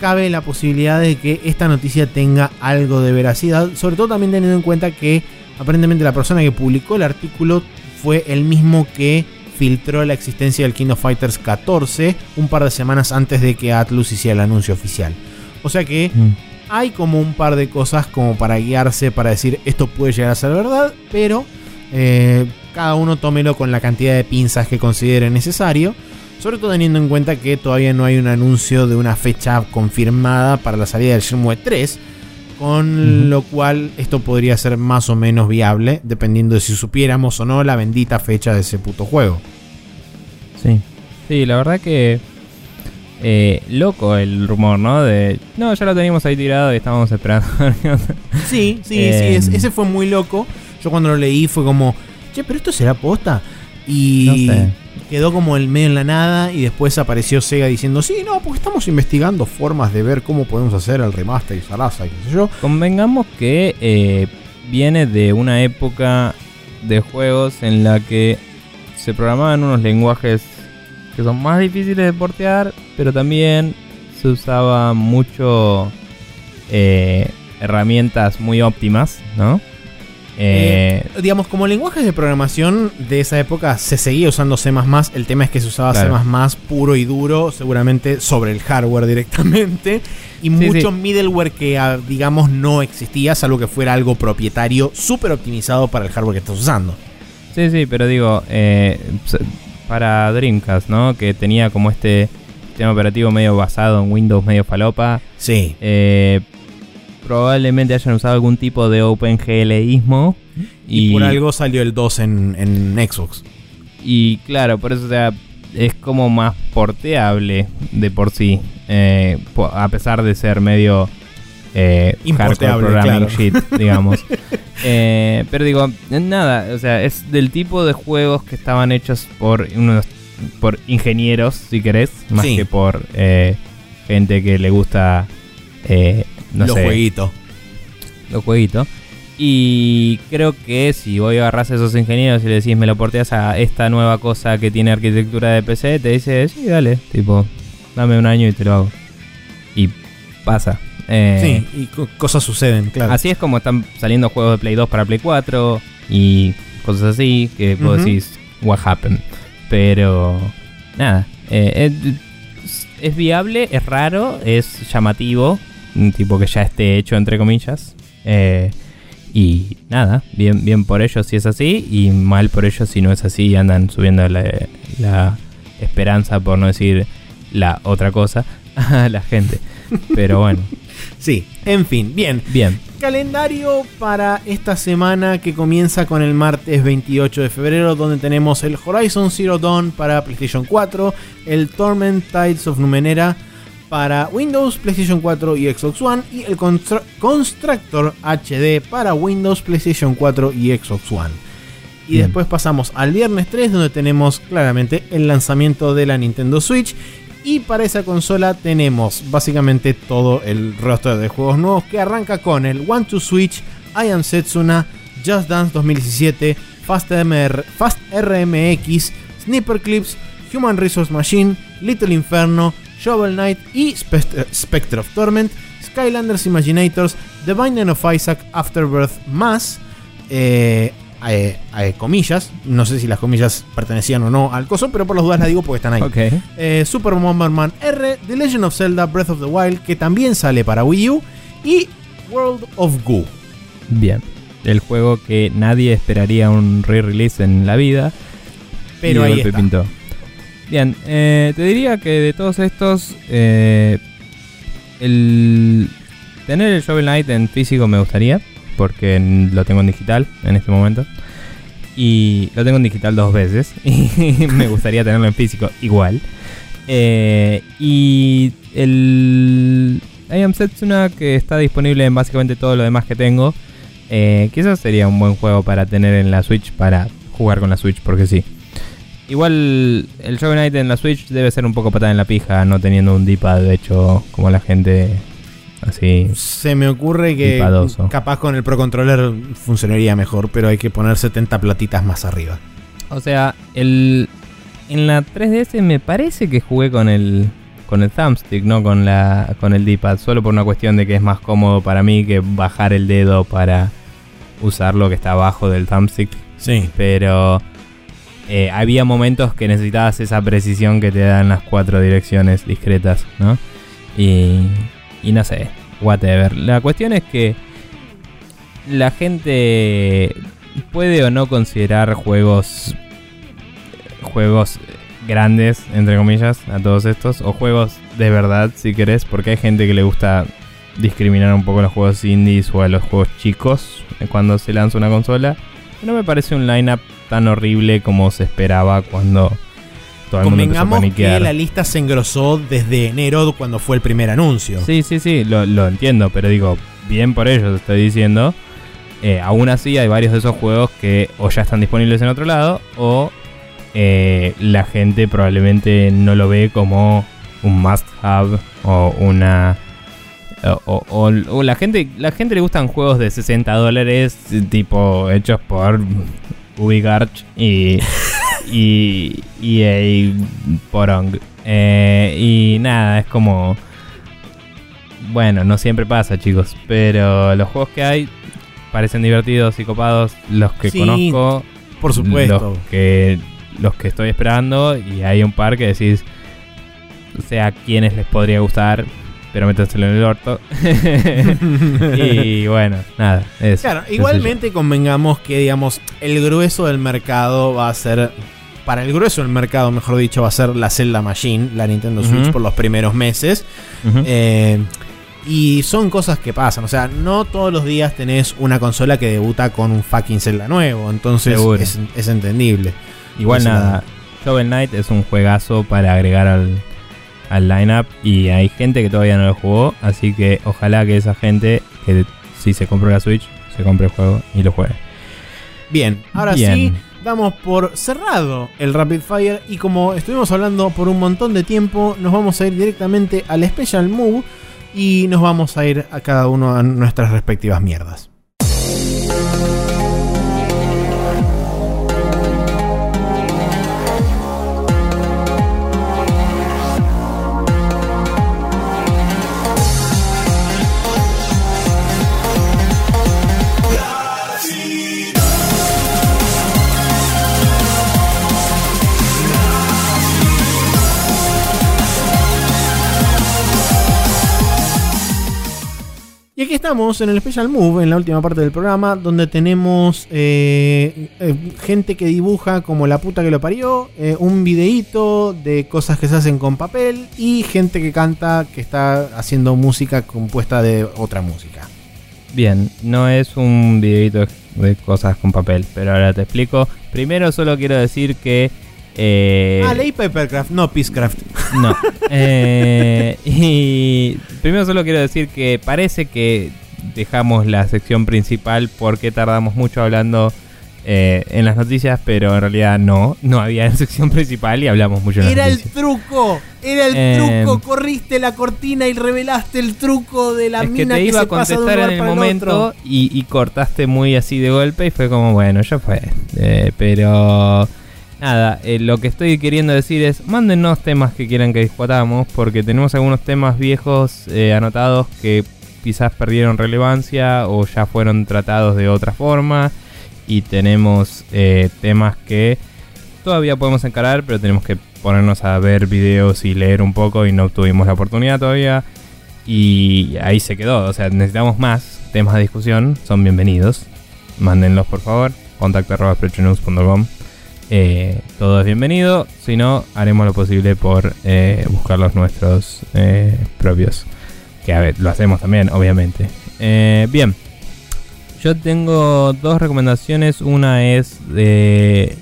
cabe la posibilidad de que esta noticia tenga algo de veracidad, sobre todo también teniendo en cuenta que aparentemente la persona que publicó el artículo fue el mismo que filtró la existencia del King of Fighters 14 un par de semanas antes de que Atlus hiciera el anuncio oficial. O sea que Mm. hay como un par de cosas como para guiarse, para decir esto puede llegar a ser verdad, pero eh, cada uno tómelo con la cantidad de pinzas que considere necesario. Sobre todo teniendo en cuenta que todavía no hay un anuncio de una fecha confirmada para la salida del Shenmue 3. Con lo cual esto podría ser más o menos viable, dependiendo de si supiéramos o no la bendita fecha de ese puto juego. Sí. Sí, la verdad que. eh, loco el rumor, ¿no? De. No, ya lo teníamos ahí tirado y estábamos esperando. Sí, sí, Eh, sí, es- ese fue muy loco. Yo cuando lo leí fue como, che, pero esto será posta. Y No sé. Quedó como el medio en la nada y después apareció Sega diciendo, sí, no, porque estamos investigando formas de ver cómo podemos hacer el remaster y Sarasa y qué sé yo. Convengamos que eh, viene de una época de juegos en la que se programaban unos lenguajes que son más difíciles de portear, pero también se usaba mucho eh, herramientas muy óptimas, ¿no? Eh, Eh, digamos, como lenguajes de programación de esa época se seguía usando C++, el tema es que se usaba Claro. C++ puro y duro, seguramente sobre el hardware directamente, y mucho sí. middleware que, ah, digamos, no existía, salvo que fuera algo propietario, súper optimizado para el hardware que estás usando. Sí, sí, pero digo, eh, para Dreamcast, ¿no? Que tenía como este sistema operativo medio basado en Windows, medio falopa. Sí. eh, probablemente hayan usado algún tipo de OpenGLismo. Y, Y, por algo salió el 2 en, en Xbox. Y claro, por eso o sea, es como más porteable de por sí. eh, a pesar de ser medio eh, hardcore programming claro. shit, digamos. Eh, pero digo, nada, o sea, es del tipo de juegos que estaban hechos por unos por ingenieros, si querés, más Sí. que por eh, gente que le gusta, eh, no los sé, jueguitos. los jueguitos. Y creo que si voy a agarrar a esos ingenieros y le decís me lo porteas a esta nueva cosa que tiene arquitectura de PC, te dice, sí, dale, tipo, dame un año y te lo hago. Y pasa. Eh, sí, y co- cosas suceden, claro. Así es como están saliendo juegos de Play 2 para Play 4 y cosas así que vos Ujú. decís, what happened. Pero, nada, eh, es, es viable, es raro, es llamativo, un tipo que ya esté hecho entre comillas. Eh, y nada, bien, bien por ellos si es así y mal por ellos si no es así y andan subiendo la, la esperanza, por no decir la otra cosa, a la gente. Pero bueno, Sí, en fin, bien. bien. Calendario para esta semana que comienza con el martes 28 de febrero, donde tenemos el Horizon Zero Dawn para PlayStation 4, el Torment Tides of Numenera para Windows, PlayStation 4 y Xbox One, y el Constru- Constructor HD para Windows, PlayStation 4 y Xbox One. Y Bien. después pasamos al viernes 3, donde tenemos claramente el lanzamiento de la Nintendo Switch. Y para esa consola tenemos básicamente todo el roster de juegos nuevos que arranca con el One to Switch, I Am Setsuna, Just Dance 2017, Fast, MR Fast RMX, Sniper Clips, Human Resource Machine, Little Inferno, Shovel Knight y Spect- Spectre of Torment, Skylanders Imaginators, The Binding of Isaac Afterbirth más, eh, eh, eh, comillas, no sé si las comillas pertenecían o no al coso, pero por las dudas las digo porque están ahí. Ok. Eh, Super Bomberman R, The Legend of Zelda Breath of the Wild, que también sale para Wii U, y World of Goo. Bien. El juego que nadie esperaría un re-release en la vida. Pero y ahí golpe está. pintó. Bien, eh, te diría que de todos estos, eh, el tener el Shovel Knight en físico me gustaría, porque lo tengo en digital en este momento. Y lo tengo en digital dos veces. Y me gustaría tenerlo en físico igual. Eh, y el I Am Setsuna, que está disponible en básicamente todo lo demás que tengo. Eh, quizás sería un buen juego para tener en la Switch para jugar con la Switch, porque sí. Igual el Shovel Knight en la Switch debe ser un poco patada en la pija, no teniendo un D-pad de hecho como la gente así. Se me ocurre que Tipadoso. capaz con el Pro Controller funcionaría mejor, pero hay que poner 70 platitas más arriba. O sea, el en la 3DS me parece que jugué con el con el thumbstick, no con la con el D-pad, solo por una cuestión de que es más cómodo para mí que bajar el dedo para usar lo que está abajo del thumbstick. Sí. Pero eh, había momentos que necesitabas esa precisión que te dan las cuatro direcciones discretas, ¿no? Y, y no sé, whatever. La cuestión es que la gente puede o no considerar juegos juegos grandes, entre comillas, a todos estos, o juegos de verdad, si querés, porque hay gente que le gusta discriminar un poco los juegos indies o a los juegos chicos cuando se lanza una consola. No me parece un lineup tan horrible como se esperaba cuando todo el mundo empezó a que la lista se engrosó desde enero cuando fue el primer anuncio. Sí, sí, sí, lo, lo entiendo, pero digo, bien por ellos estoy diciendo. Eh, aún así hay varios de esos juegos que o ya están disponibles en otro lado o eh, la gente probablemente no lo ve como un must have o una... O- o la gente la gente le gustan juegos de 60 dólares tipo hechos por Ubigarch y y EA Porong Eh, y nada es como bueno, no siempre pasa, chicos, pero los juegos que hay parecen divertidos y copados, los que Sí, conozco, Por supuesto. los que los que estoy esperando y hay un par que decís, o sea, a quienes les podría gustar, pero métenselo en el orto. y bueno, nada, eso. Claro, igualmente convengamos que, digamos, el grueso del mercado va a ser. Para el grueso del mercado, mejor dicho, va a ser la Zelda Machine, la Nintendo Switch, por los primeros meses. Eh, y son cosas que pasan. O sea, no todos los días tenés una consola que debuta con un fucking Zelda nuevo. Entonces es, es entendible. Igual nada, lado. Shovel Knight es un juegazo para agregar al, al lineup y hay gente que todavía no lo jugó, así que ojalá que esa gente que si se compró la Switch, se compre el juego y lo juegue. Bien, ahora Bien. sí, damos por cerrado el Rapid Fire y como estuvimos hablando por un montón de tiempo, nos vamos a ir directamente al Special Move y nos vamos a ir a cada uno a nuestras respectivas mierdas. Aquí estamos en el Special Move, en la última parte del programa, donde tenemos eh, eh, gente que dibuja como la puta que lo parió, eh, un videíto de cosas que se hacen con papel y gente que canta que está haciendo música compuesta de otra música. Bien, no es un videito de cosas con papel, pero ahora te explico. Primero solo quiero decir que... eh, ah, leí Papercraft, no Peacecraft. No. Eh, y primero solo quiero decir que parece que dejamos la sección principal porque tardamos mucho hablando eh, en las noticias, pero en realidad no, no había sección principal y hablamos mucho en las Era el truco, era el Eh, truco, corriste la cortina y revelaste el truco de la es que mina te que, iba a se de un contestar en el momento y, y cortaste muy así de golpe y fue como, bueno, ya fue. Eh, pero nada, eh, lo que estoy queriendo decir es, mándenos temas que quieran que discutamos porque tenemos algunos temas viejos eh, anotados que quizás perdieron relevancia o ya fueron tratados de otra forma y tenemos eh, temas que todavía podemos encarar, pero tenemos que ponernos a ver videos y leer un poco y no tuvimos la oportunidad todavía. Y ahí se quedó. O sea, necesitamos más temas de discusión. Son bienvenidos. Mándenlos por favor. Contacto arroba sprechonews.com. Eh, todo es bienvenido. Si no, haremos lo posible por eh, buscar los nuestros eh, propios. Que a ver, lo hacemos también, obviamente. Eh, bien. Yo tengo dos recomendaciones. Una es de.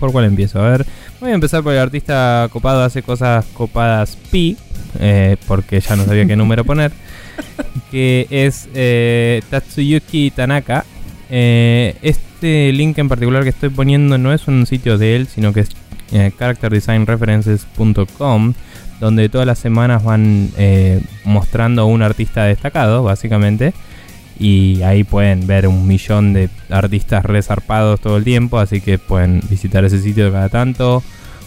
¿Por cuál empiezo? A ver. Voy a empezar por el artista copado hace cosas copadas Pi. porque ya no sabía qué número poner. Que es Tatsuyuki Tanaka. Eh, este link en particular que estoy poniendo no es un sitio de él, sino que es eh, characterdesignreferences.com, donde todas las semanas van eh, mostrando un artista destacado, básicamente. Y ahí pueden ver un millón de artistas resarpados todo el tiempo, así que pueden visitar ese sitio cada tanto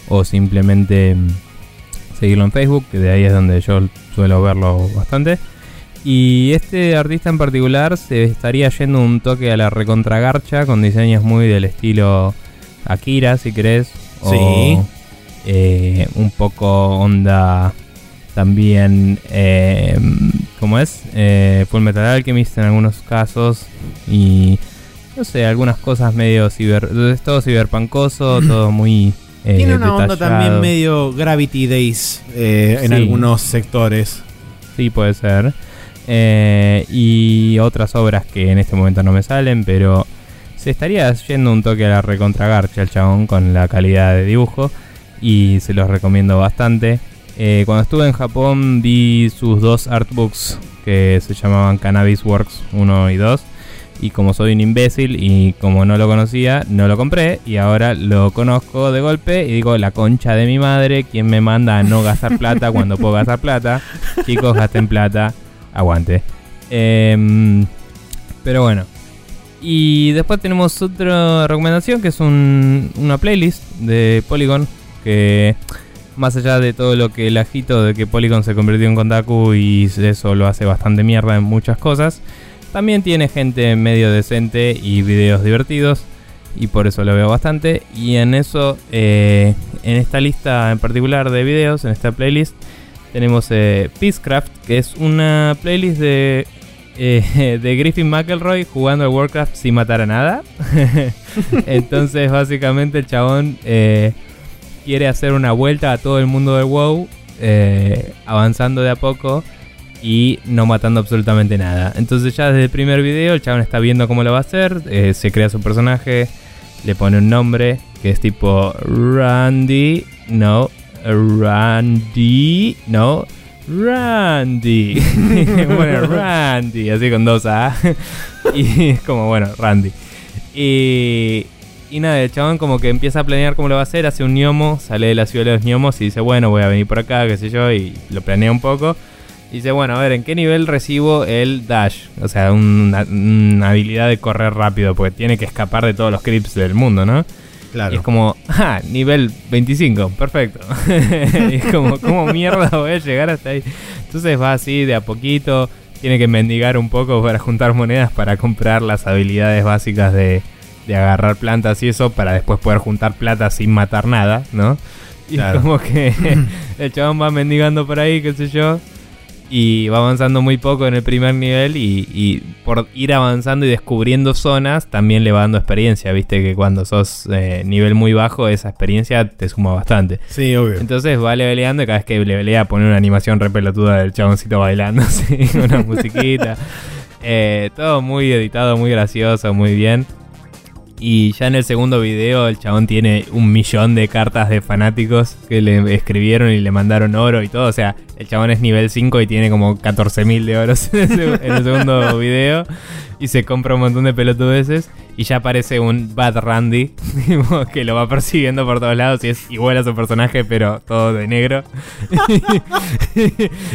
o simplemente mm, seguirlo en Facebook, que de ahí es donde yo suelo verlo bastante. Y este artista en particular se estaría yendo un toque a la recontragarcha con diseños muy del estilo Akira, si querés. Sí. eh, un poco onda también, eh, ¿cómo es? Eh, Full Metal Alchemist en algunos casos. Y no sé, algunas cosas medio ciber. Es todo ciberpancoso, todo muy. eh, Tiene una onda detallado. también medio Gravity Days eh, en Sí. algunos sectores. Sí, puede ser. Eh, y otras obras que en este momento no me salen, pero se estaría yendo un toque a la recontragarcha el chabón con la calidad de dibujo. Y se los recomiendo bastante. Eh, cuando estuve en Japón vi sus dos artbooks que se llamaban Cannabis Works 1 y 2. Y como soy un imbécil y como no lo conocía, no lo compré. Y ahora lo conozco de golpe y digo, la concha de mi madre, quien me manda a no gastar plata cuando puedo gastar plata. Chicos, gasten plata, aguante. Em, pero bueno. Y después tenemos otra recomendación que es un- una playlist de Polygon. Que más allá de todo lo que el agito de que Polygon se convirtió en Kontaku y eso lo hace bastante mierda en muchas cosas. También tiene gente medio decente y videos divertidos. Y por eso lo veo bastante. Y en eso, eh, en esta lista en particular de videos, en esta playlist, tenemos eh, Peacecraft, que es una playlist de, eh, de Griffin McElroy jugando al Warcraft sin matar a nada. Entonces, básicamente, el chabón eh, quiere hacer una vuelta a todo el mundo del WoW, avanzando de a poco y no matando absolutamente nada. Entonces, ya desde el primer video, el chabón está viendo cómo lo va a hacer, se crea su personaje, le pone un nombre que es tipo Randy, no, Randy, no, Randy. bueno, Randy, así con dos A. y es como, bueno, Randy. Y, y nada, el chabón como que empieza a planear cómo lo va a hacer, hace un gnomo, sale de la ciudad de los gnomos y dice, bueno, voy a venir por acá, qué sé yo, y lo planea un poco. Dice, bueno, a ver, ¿en qué nivel recibo el dash? O sea, una, una habilidad de correr rápido, porque tiene que escapar de todos los creeps del mundo, ¿no? Y es como, ah, nivel 25, perfecto. y es como, ¿cómo mierda voy a llegar hasta ahí? Entonces va así de a poquito, tiene que mendigar un poco para juntar monedas para comprar las habilidades básicas de, de agarrar plantas y eso, para después poder juntar plata sin matar nada, ¿no? Y Claro. como que el chabón va mendigando por ahí, qué sé yo. Y va avanzando muy poco en el primer nivel y, y por ir avanzando y descubriendo zonas también le va dando experiencia, viste que cuando sos eh, nivel muy bajo esa experiencia te suma bastante. Sí, obvio. Entonces va leveleando y cada vez que levelea pone una animación re pelotuda del chaboncito bailando, así, una musiquita. Eh, todo muy editado, muy gracioso, muy bien. Y ya en el segundo video el chabón tiene un millón de cartas de fanáticos que le escribieron y le mandaron oro y todo. O sea, el chabón es nivel 5 y tiene como 14.000 de oros en el, seg- en el segundo video. Y se compra un montón de pelotudeces. Y ya aparece un Bad Randy que lo va persiguiendo por todos lados. Y es igual a su personaje, pero todo de negro.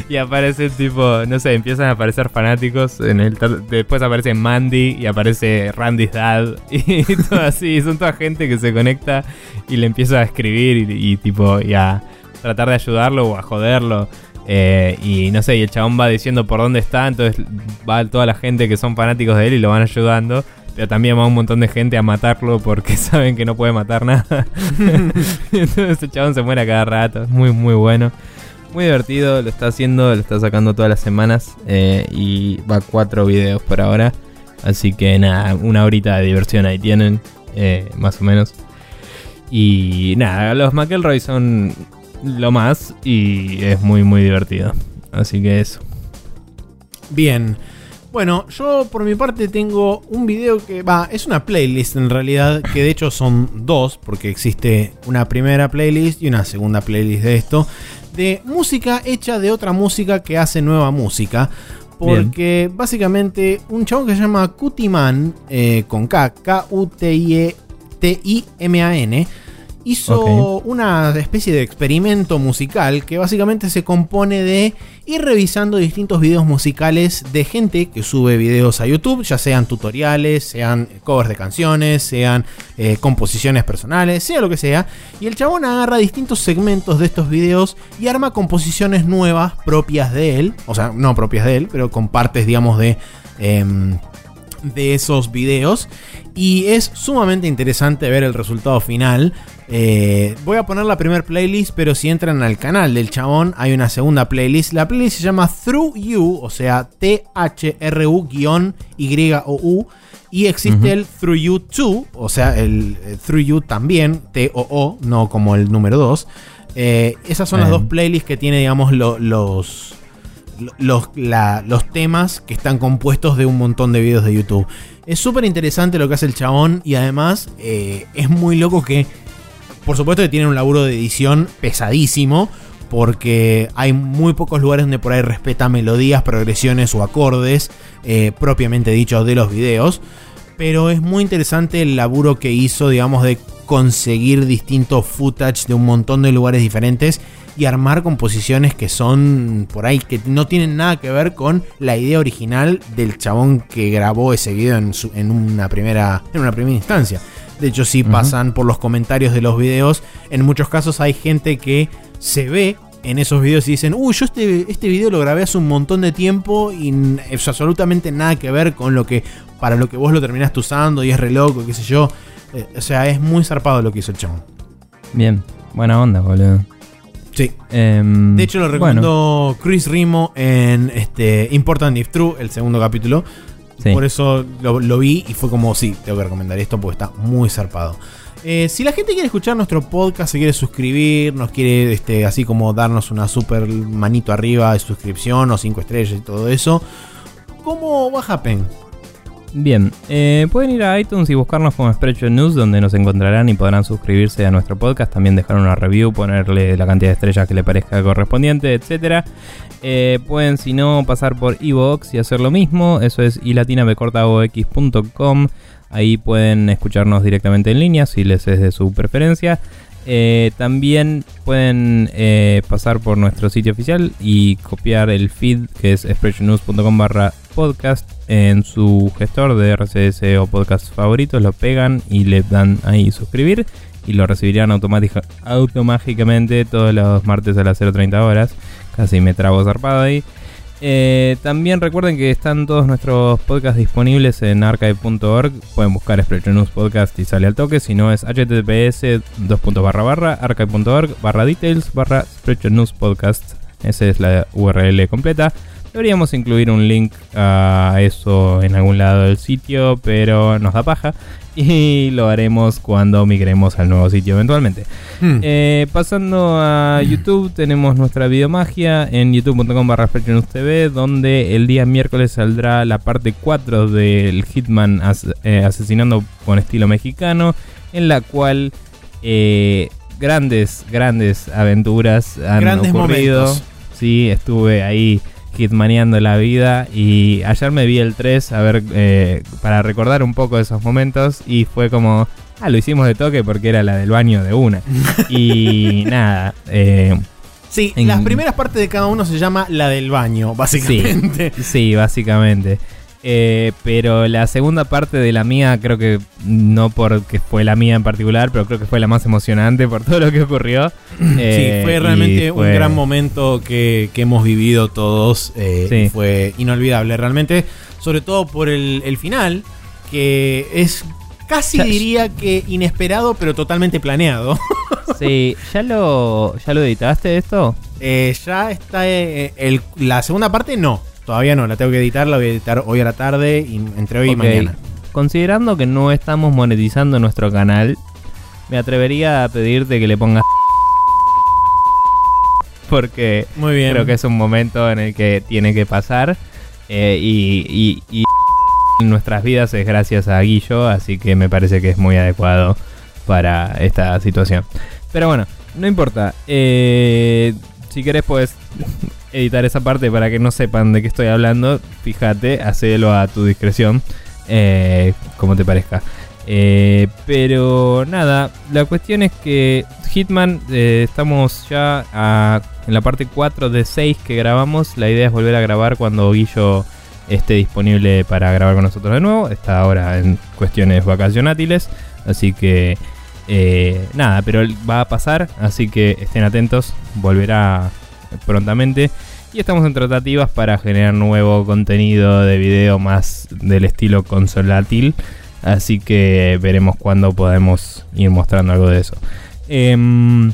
y aparece tipo, no sé, empiezan a aparecer fanáticos. En el, después aparece Mandy y aparece Randy's Dad. Y todo así. Son toda gente que se conecta y le empieza a escribir y, y tipo, y a tratar de ayudarlo o a joderlo. Eh, y no sé, y el chabón va diciendo por dónde está, entonces va toda la gente que son fanáticos de él y lo van ayudando. Pero también va un montón de gente a matarlo porque saben que no puede matar nada. entonces el chabón se muere a cada rato. Es muy, muy bueno. Muy divertido, lo está haciendo, lo está sacando todas las semanas. eh, y va cuatro videos por ahora. Así que nada, una horita de diversión ahí tienen, eh, más o menos. Y nada, los McElroy son lo más y es muy, muy divertido. Así que eso. Bien. Bueno, yo por mi parte tengo un video que va, es una playlist en realidad, que de hecho son dos, porque existe una primera playlist y una segunda playlist de esto, de música hecha de otra música que hace nueva música. Porque básicamente un chabón que se llama Kutiman, eh, con K, K-U-T-I-M-A-N, hizo una especie de experimento musical que básicamente se compone de ir revisando distintos videos musicales de gente que sube videos a YouTube, ya sean tutoriales, sean covers de canciones, sean eh, composiciones personales, sea lo que sea. Y el chabón agarra distintos segmentos de estos videos y arma composiciones nuevas propias de él, o sea, no propias de él, pero con partes, digamos, de... Em, de esos videos y es sumamente interesante ver el resultado final. Eh, voy a poner la primera playlist, pero si entran al canal del chabón hay una segunda playlist. La playlist se llama Through You, o sea, T-H-R-U-Y-O-U. Y existe el Through You 2, o sea, el, Through You también, T-O-O, no como el número 2. Eh, esas son las dos playlists que tiene, digamos, los, los, los temas que están compuestos de un montón de videos de YouTube. Es súper interesante lo que hace el chabón y además eh, es muy loco que, por supuesto que tiene un laburo de edición pesadísimo, porque hay muy pocos lugares donde por ahí respeta melodías, progresiones o acordes eh, propiamente dichos de los videos. Pero es muy interesante el laburo que hizo, digamos, de conseguir distintos footage de un montón de lugares diferentes y armar composiciones que son por ahí, que no tienen nada que ver con la idea original del chabón que grabó ese video en, en una, primera, en una primera instancia. De hecho, si pasan por los comentarios de los videos, en muchos casos hay gente que se ve en esos videos y dicen, uy, yo este, este video lo grabé hace un montón de tiempo y es absolutamente nada que ver con lo que, para lo que vos lo terminaste usando y es re loco, qué sé yo. Eh, o sea, es muy zarpado lo que hizo el chabón. Bien, buena onda, boludo. Sí. Em, de hecho, lo recomendó Chris Rimo en este Important If True, el segundo capítulo. Por eso lo, vi y fue como, sí, tengo que recomendar esto porque está muy zarpado. Eh, si la gente quiere escuchar nuestro podcast, se quiere suscribir, nos quiere este, así como darnos una super manito arriba de suscripción o cinco estrellas y todo eso, ¿cómo va Happen? Bien, eh, pueden ir a iTunes y buscarnos como Spreadshot News, donde nos encontrarán y podrán suscribirse a nuestro podcast, también dejar una review, ponerle la cantidad de estrellas que le parezca correspondiente, etc. Eh, pueden, si no, pasar por Evox y hacer lo mismo, eso es ilatinabcortaox.com. Ahí pueden escucharnos directamente en línea si les es de su preferencia. Eh, también pueden pasar por nuestro sitio oficial y copiar el feed que es expressionnews.com barra podcast en su gestor de RCS o podcast favoritos, lo pegan y le dan ahí suscribir y lo recibirían automáticamente todos los martes a las 0.30 horas. Casi me trabo zarpado ahí. Eh, también recuerden que están todos nuestros podcasts disponibles en archive.org. Pueden buscar Expression News Podcast y sale al toque. Si no es https archive.org barra details barra News Podcast. Esa es la URL completa. Deberíamos incluir un link a eso en algún lado del sitio, pero nos da paja. Y lo haremos cuando migremos al nuevo sitio eventualmente. Hmm. Eh, pasando a YouTube, tenemos nuestra videomagia en youtube.com barra TV, donde el día miércoles saldrá la parte 4 del Hitman eh, asesinando con estilo mexicano, en la cual eh, grandes, grandes aventuras han grandes ocurrido. Momentos. Sí, estuve ahí hitmaneando la vida. Y ayer me vi el 3 a ver eh, para recordar un poco de esos momentos. Y fue como, ah, lo hicimos de toque porque era la del baño de una. y nada. Eh, sí, las primeras partes de cada uno se llama la del baño, básicamente. sí básicamente. Eh, pero la segunda parte de la mía, creo que no porque fue la mía en particular, pero creo que fue la más emocionante por todo lo que ocurrió. sí, fue realmente un gran momento que, hemos vivido todos. Eh, Fue inolvidable, realmente. Sobre todo por el, final, que es casi diría que inesperado, pero totalmente planeado. sí, ¿ya lo, ya lo editaste esto? Eh, ya está. el, la segunda parte no. Todavía no, la tengo que editar, la voy a editar hoy a la tarde, y entre hoy y mañana. Considerando que no estamos monetizando nuestro canal, me atrevería a pedirte que le pongas porque Muy bien. creo que es un momento en el que tiene que pasar eh, y, y, en nuestras vidas es gracias a Guillo, así que me parece que es muy adecuado para esta situación. Pero bueno, no importa. Eh, si querés puedes editar esa parte para que no sepan de qué estoy hablando, fíjate, hacelo a tu discreción, eh, como te parezca. Eh, pero nada, la cuestión es que Hitman, eh, estamos ya en la parte 4 de 6 que grabamos. La idea es volver a grabar cuando Guillo esté disponible para grabar con nosotros de nuevo. Está ahora en cuestiones vacacionátiles. Así que nada, pero va a pasar. Así que estén atentos. Volverá prontamente. Y estamos en tratativas para generar nuevo contenido de video más del estilo consolátil. Así que veremos cuándo podemos ir mostrando algo de eso. Em,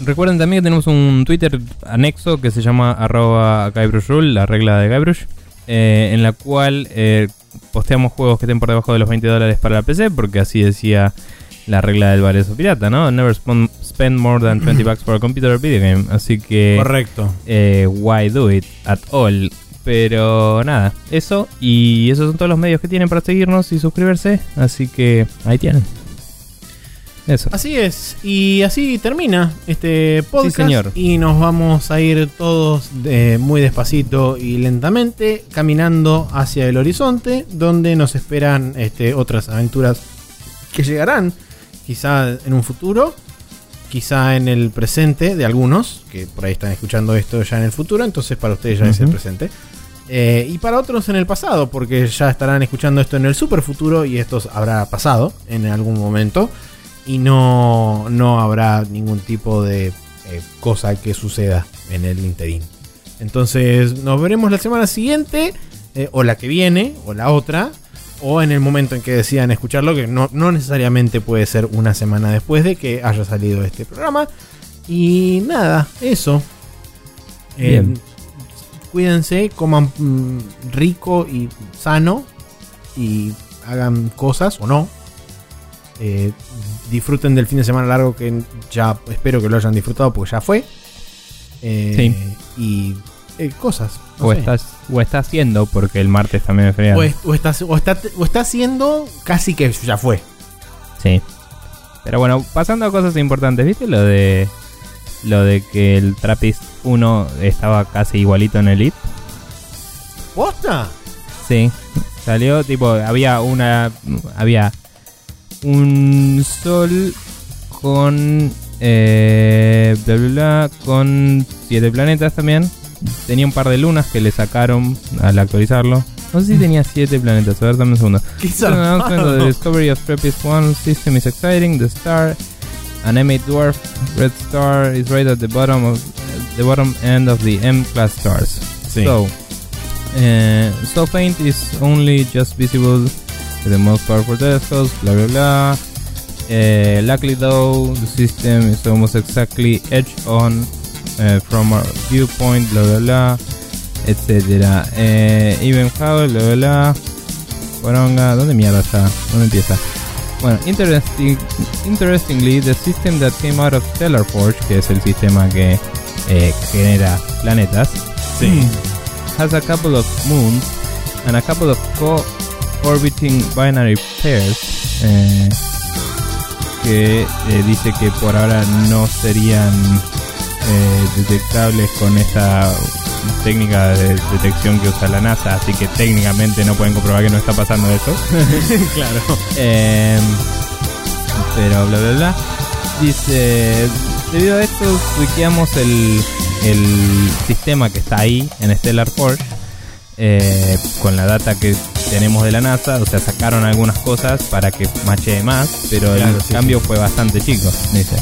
recuerden también que tenemos un Twitter anexo que se llama arroba la regla de Guybrush, eh, en la cual eh, posteamos juegos que estén por debajo de los 20 dólares para la PC, porque así decía la regla del barato pirata, ¿no? Never spend more than 20 bucks for a computer or video game. Así que... Correcto. eh, why do it at all. Pero nada, eso y esos son todos los medios que tienen para seguirnos y suscribirse. Así que ahí tienen. Eso. Así es, y así termina este podcast. señor. Y nos vamos a ir todos de- muy despacito y lentamente caminando hacia el horizonte, donde nos esperan este, otras aventuras que llegarán, quizá en un futuro, quizá en el presente de algunos, que por ahí están escuchando esto ya en el futuro, entonces para ustedes ya es el presente. Eh, y para otros en el pasado, porque ya estarán escuchando esto en el super futuro y esto habrá pasado en algún momento y no, no habrá ningún tipo de eh, cosa que suceda en el interín. Entonces nos veremos la semana siguiente, eh, o la que viene, o la otra, o en el momento en que decidan escucharlo, que no, no necesariamente puede ser una semana después de que haya salido este programa. Y nada, eso. Eh, Bien. cuídense, coman mm, rico y sano y hagan cosas o no. Eh, disfruten del fin de semana largo que ya espero que lo hayan disfrutado porque ya fue. Eh, Y eh, cosas. no O sé. estás, o está haciendo, porque el martes también es feriado. O, es- o está, o, está, o está haciendo casi que ya fue. Sí. Pero bueno, pasando a cosas importantes, ¿viste lo de lo de que el Trappist 1 estaba casi igualito en Elite? ¿Posta? Sí. Salió tipo, había una había un sol con eh, bla bla bla con siete planetas también. Tenía un par de lunas que le sacaron al actualizarlo. No sé si tenía siete planetas, a ver, dame un segundo. The discovery of TRAPPIST 1 system is exciting. The star, an M8 dwarf red star, is right at the bottom of the bottom end of the M class stars. Sí. So, uh, so faint is only just visible with the most powerful telescopes. Blah blah blah. Uh, luckily, though, the system is almost exactly edge on uh, from our viewpoint. Blah blah blah, etcétera. Uh, even how blah blah blah. Poronga, ¿dónde mierda está? ¿Dónde empieza? Bueno, interesting, interestingly, the system that came out of Stellar Forge, que es el sistema que eh, genera planetas, has a couple of moons and a couple of co-orbiting binary pairs eh, que eh, dice que por ahora no serían eh, detectables con esta técnica de detección que usa la NASA, así que técnicamente no pueden comprobar que no está pasando eso. claro. Eh, pero bla bla bla. Dice, debido a esto, wikeamos el, el sistema que está ahí en Stellar Forge eh, con la data que tenemos de la NASA. O sea, sacaron algunas cosas para que machee más, pero Claro, el sí, cambio fue bastante chico. Dice,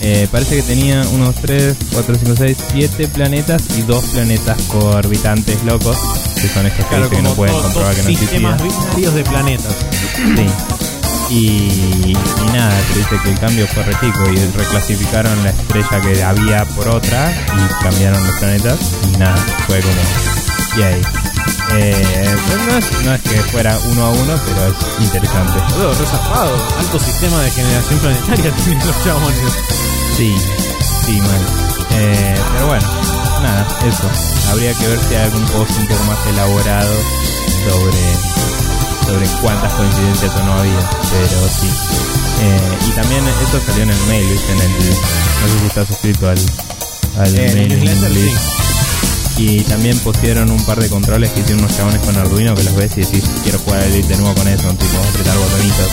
Eh, parece que tenía unos 3, 4, 5, 6, 7 planetas y dos planetas coorbitantes locos, que son estos que Claro, dice que no pueden comprobar que no existían. sistemas binarios de planetas. Sí. Y, y nada, pero dice que el cambio fue re chico y reclasificaron la estrella que había por otra y cambiaron los planetas y nada, fue como yay. Eh, pues no, es, no es que fuera uno a uno, pero es interesante. Boludo, re zafado. Alto sistema de generación planetaria tienen los chabones. Sí, sí, mal. Eh, pero bueno, nada, eso. Habría que ver si hay algún post un poco más elaborado sobre, sobre cuántas coincidencias o no había, pero sí. Eh, y también esto salió en el mail, ¿viste? En el, no sé si está suscrito al, al Eh, en mail el newsletter, list. Y también pusieron un par de controles que hicieron unos chabones con Arduino que los ves y decís, quiero jugar el Elite de nuevo con eso, tipo apretar botonitos.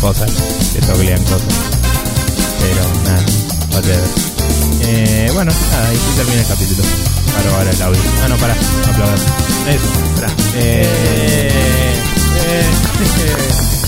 cosas. Que lean cosas. Pero nada, whatever. Eh, bueno, nada, ahí sí termina el capítulo. Para ahora el audio. Ah, no, pará, no aplaudan. Eso, pará. Eh, eh,